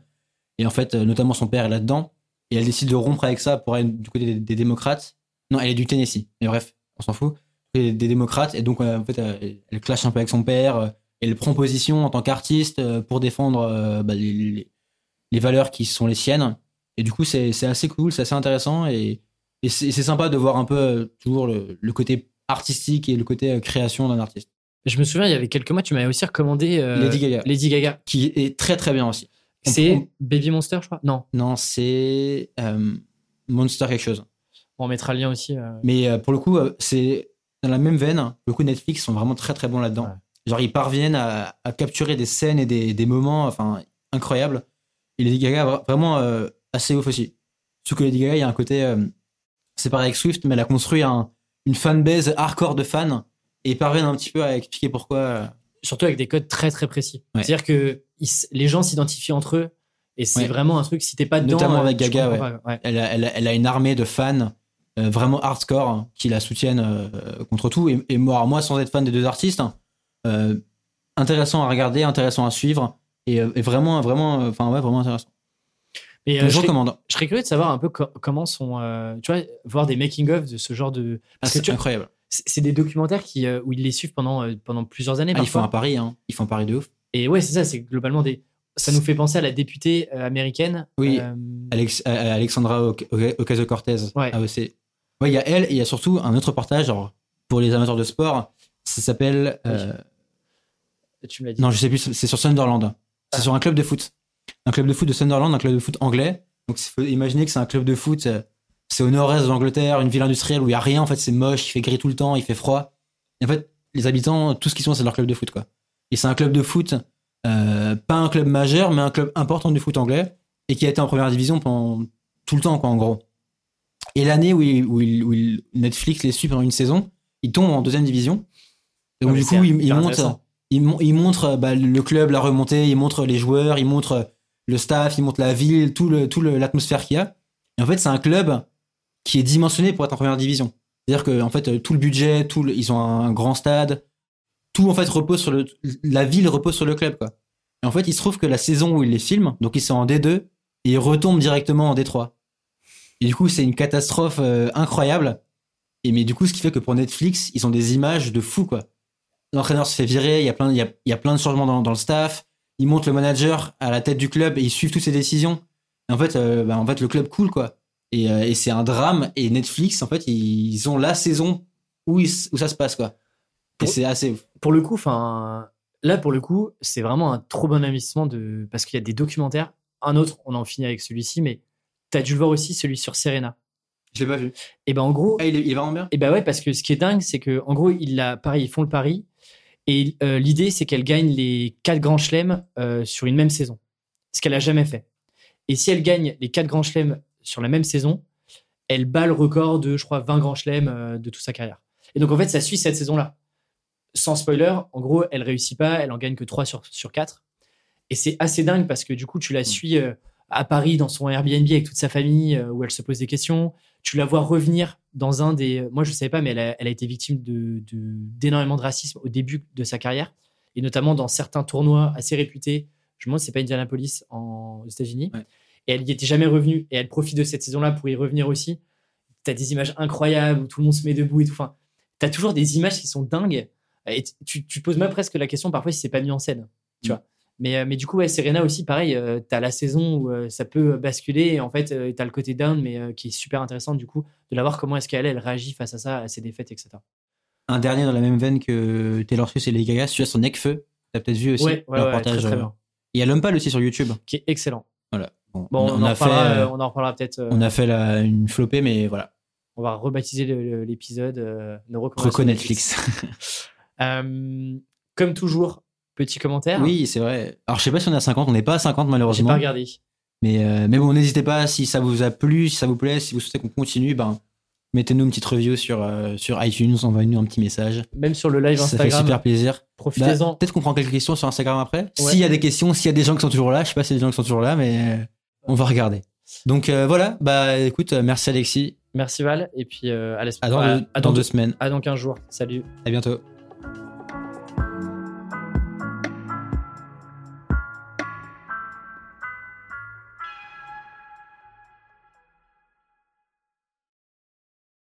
Et en fait, notamment son père est là-dedans. Et elle décide de rompre avec ça pour être du côté des démocrates non, elle est du Tennessee. Mais bref, on s'en fout. Des, des démocrates. Et donc, euh, en fait, euh, elle, clash un peu avec son père. Euh, elle prend position en tant qu'artiste pour défendre bah, les, les, valeurs qui sont les siennes. Et du coup, c'est assez cool, c'est assez intéressant. Et, et c'est sympa de voir un peu toujours le, le, côté artistique et le côté création d'un artiste. Je me souviens, il y avait quelques mois, tu m'avais aussi recommandé Lady Gaga. Lady Gaga. Qui est très très bien aussi. C'est Baby Monster, je crois? Non. Non, c'est Monster quelque chose. On mettra le lien aussi. Euh. Mais euh, pour le coup, euh, c'est dans la même veine. Le coup, Netflix sont vraiment très très bons là-dedans. Genre, ils parviennent à, capturer des scènes et des, moments enfin, incroyables. Et Lady Gaga, vraiment assez ouf aussi. Surtout que Lady Gaga, il y a un côté. c'est pareil avec Swift, mais elle a construit un, une fanbase hardcore de fans et ils parviennent un petit peu à expliquer pourquoi. Surtout avec des codes très très précis. C'est-à-dire que les gens s'identifient entre eux et c'est vraiment un truc, si t'es pas dedans. Notamment avec Gaga, Elle, a, elle, elle, a, une armée de fans euh, vraiment hardcore hein, qui la soutiennent euh, contre tout. Et, moi, moi, sans être fan des deux artistes, hein, euh, intéressant à regarder, intéressant à suivre et, vraiment, vraiment, enfin ouais, vraiment intéressant. Et je, recommande. je serais curieux de savoir un peu comment sont, tu vois, voir des making of de ce genre de. Ah, c'est incroyable. C'est des documentaires qui où ils les suivent pendant pendant plusieurs années. Ah, ils font un pari, hein. Ils font un pari de ouf. Et ouais, c'est ça. C'est globalement des. Ça nous fait penser à la députée américaine. Oui. Alex, Alexandra Ocasio-Cortez. Ouais. Ouais, il y a elle et il y a surtout un autre reportage pour les amateurs de sport. Ça s'appelle. Euh, tu me l'as dit. Non, je sais plus. C'est sur Sunderland. C'est ah. sur un club de foot. Un club de foot de Sunderland, un club de foot anglais. Donc, il faut imaginer que c'est un club de foot. Euh, c'est au nord-est de l'Angleterre, une ville industrielle où il y a rien. En fait, c'est moche, il fait gris tout le temps, il fait froid. Et en fait, les habitants, tout ce qu'ils sont, c'est leur club de foot, quoi. Et c'est un club de foot, euh, pas un club majeur, mais un club important du foot anglais et qui a été en première division pendant tout le temps, quoi, en gros. Et l'année où, où, Netflix les suit pendant une saison, ils tombent en deuxième division. donc, du coup, ils, ils montrent, ils, montrent bah, le club, la remontée, ils montrent les joueurs, ils montrent le staff, ils montrent la ville, tout le, tout l'atmosphère qu'il y a. Et en fait, c'est un club qui est dimensionné pour être en première division. C'est-à-dire que, en fait, tout le budget, tout ils ont un grand stade, tout, en fait, repose sur le, la ville repose sur le club, quoi. Et en fait, il se trouve que la saison où ils les filment, donc ils sont en D2, et ils retombent directement en D3. Et du coup, c'est une catastrophe euh, incroyable. Et mais du coup, ce qui fait que pour Netflix, ils ont des images de fou, quoi. L'entraîneur se fait virer, il y a plein, il y a, plein de changements dans, le staff. ils montent le manager à la tête du club et ils suivent toutes ses décisions. Et en fait, euh, bah, en fait, le club coule quoi. Et, euh, et c'est un drame. Et Netflix, en fait, ils ont la saison où, ils- où ça se passe quoi. Et c'est assez ouf. Pour le coup, enfin, là, pour le coup, c'est vraiment un trop bon investissement de parce qu'il y a des documentaires. Un autre, on en finit avec celui-ci, mais t'as dû le voir aussi, celui sur Serena. Je l'ai pas vu. Et ben en gros, Ah, il est, il est vraiment bien? Et bah ouais, parce que ce qui est dingue, c'est que en gros, ils, la, pareil, ils font le pari. Et euh, l'idée, c'est qu'elle gagne les quatre grands chelems euh, sur une même saison. Ce qu'elle a jamais fait. Et si elle gagne les quatre grands chelems sur la même saison, elle bat le record de, je crois, 20 grands chelems euh, de toute sa carrière. Et donc, en fait, ça suit cette saison-là. Sans spoiler, en gros, elle réussit pas, elle en gagne que 3 sur, sur 4. Et c'est assez dingue parce que du coup, tu la suis à Paris dans son Airbnb avec toute sa famille euh, où elle se pose des questions tu la vois revenir dans un des. Moi, je ne savais pas, mais elle a, elle a été victime de- de- d'énormément de, racisme au début de sa carrière, et notamment dans certains tournois assez réputés. Je me demande si c'est pas Indianapolis en, aux États-Unis. Ouais. Et elle n'y était jamais revenue, et elle profite de cette saison-là pour y revenir aussi. Tu as des images incroyables où tout le monde se met debout et tout. Enfin, tu as toujours des images qui sont dingues. Et tu, tu poses même presque la question parfois si c'est pas mis en scène. Tu Mm. vois. Mais, euh, mais du coup, ouais, Serena aussi, pareil, euh, t'as la saison où euh, ça peut basculer. Et en fait, euh, t'as le côté down, mais euh, qui est super intéressant, du coup, de la voir comment est-ce qu'elle elle réagit face à ça, à ses défaites, etc. Un dernier dans la même veine que Taylor Swift et Lady Gaga, celui-à son Necfeu. T'as peut-être vu aussi ouais, ouais, le ouais, très, très bien. Il y a l'Umpal aussi sur YouTube. Qui est excellent. Voilà. Bon, Bon, on, en, a fait, euh, euh, on en reparlera peut-être. on a fait la- une flopée, mais voilà. on va rebaptiser l'épisode Reco Netflix. Euh, comme toujours, petit commentaire. oui, c'est vrai. Alors, je sais pas si on est à 50, on n'est pas à 50 J'ai malheureusement. pas regardé. Mais, euh, mais bon, n'hésitez pas, si ça vous a plu, si ça vous plaît, si vous souhaitez qu'on continue, ben, mettez-nous une petite review sur, euh, sur iTunes, envoyez-nous un petit message. Même sur le live Ça fait Instagram, super plaisir. Bah, profitez-en. Peut-être qu'on prend quelques questions sur Instagram après. Ouais. S'il y a des questions, s'il y a des gens qui sont toujours là, je sais pas s'il y a des gens qui sont toujours là, mais euh, on va regarder. Donc euh, voilà, bah écoute, merci Alexis. Merci Val. Et puis euh, à, la- À dans, à- dans dans deux semaines. à dans 15 jours. Salut. À bientôt.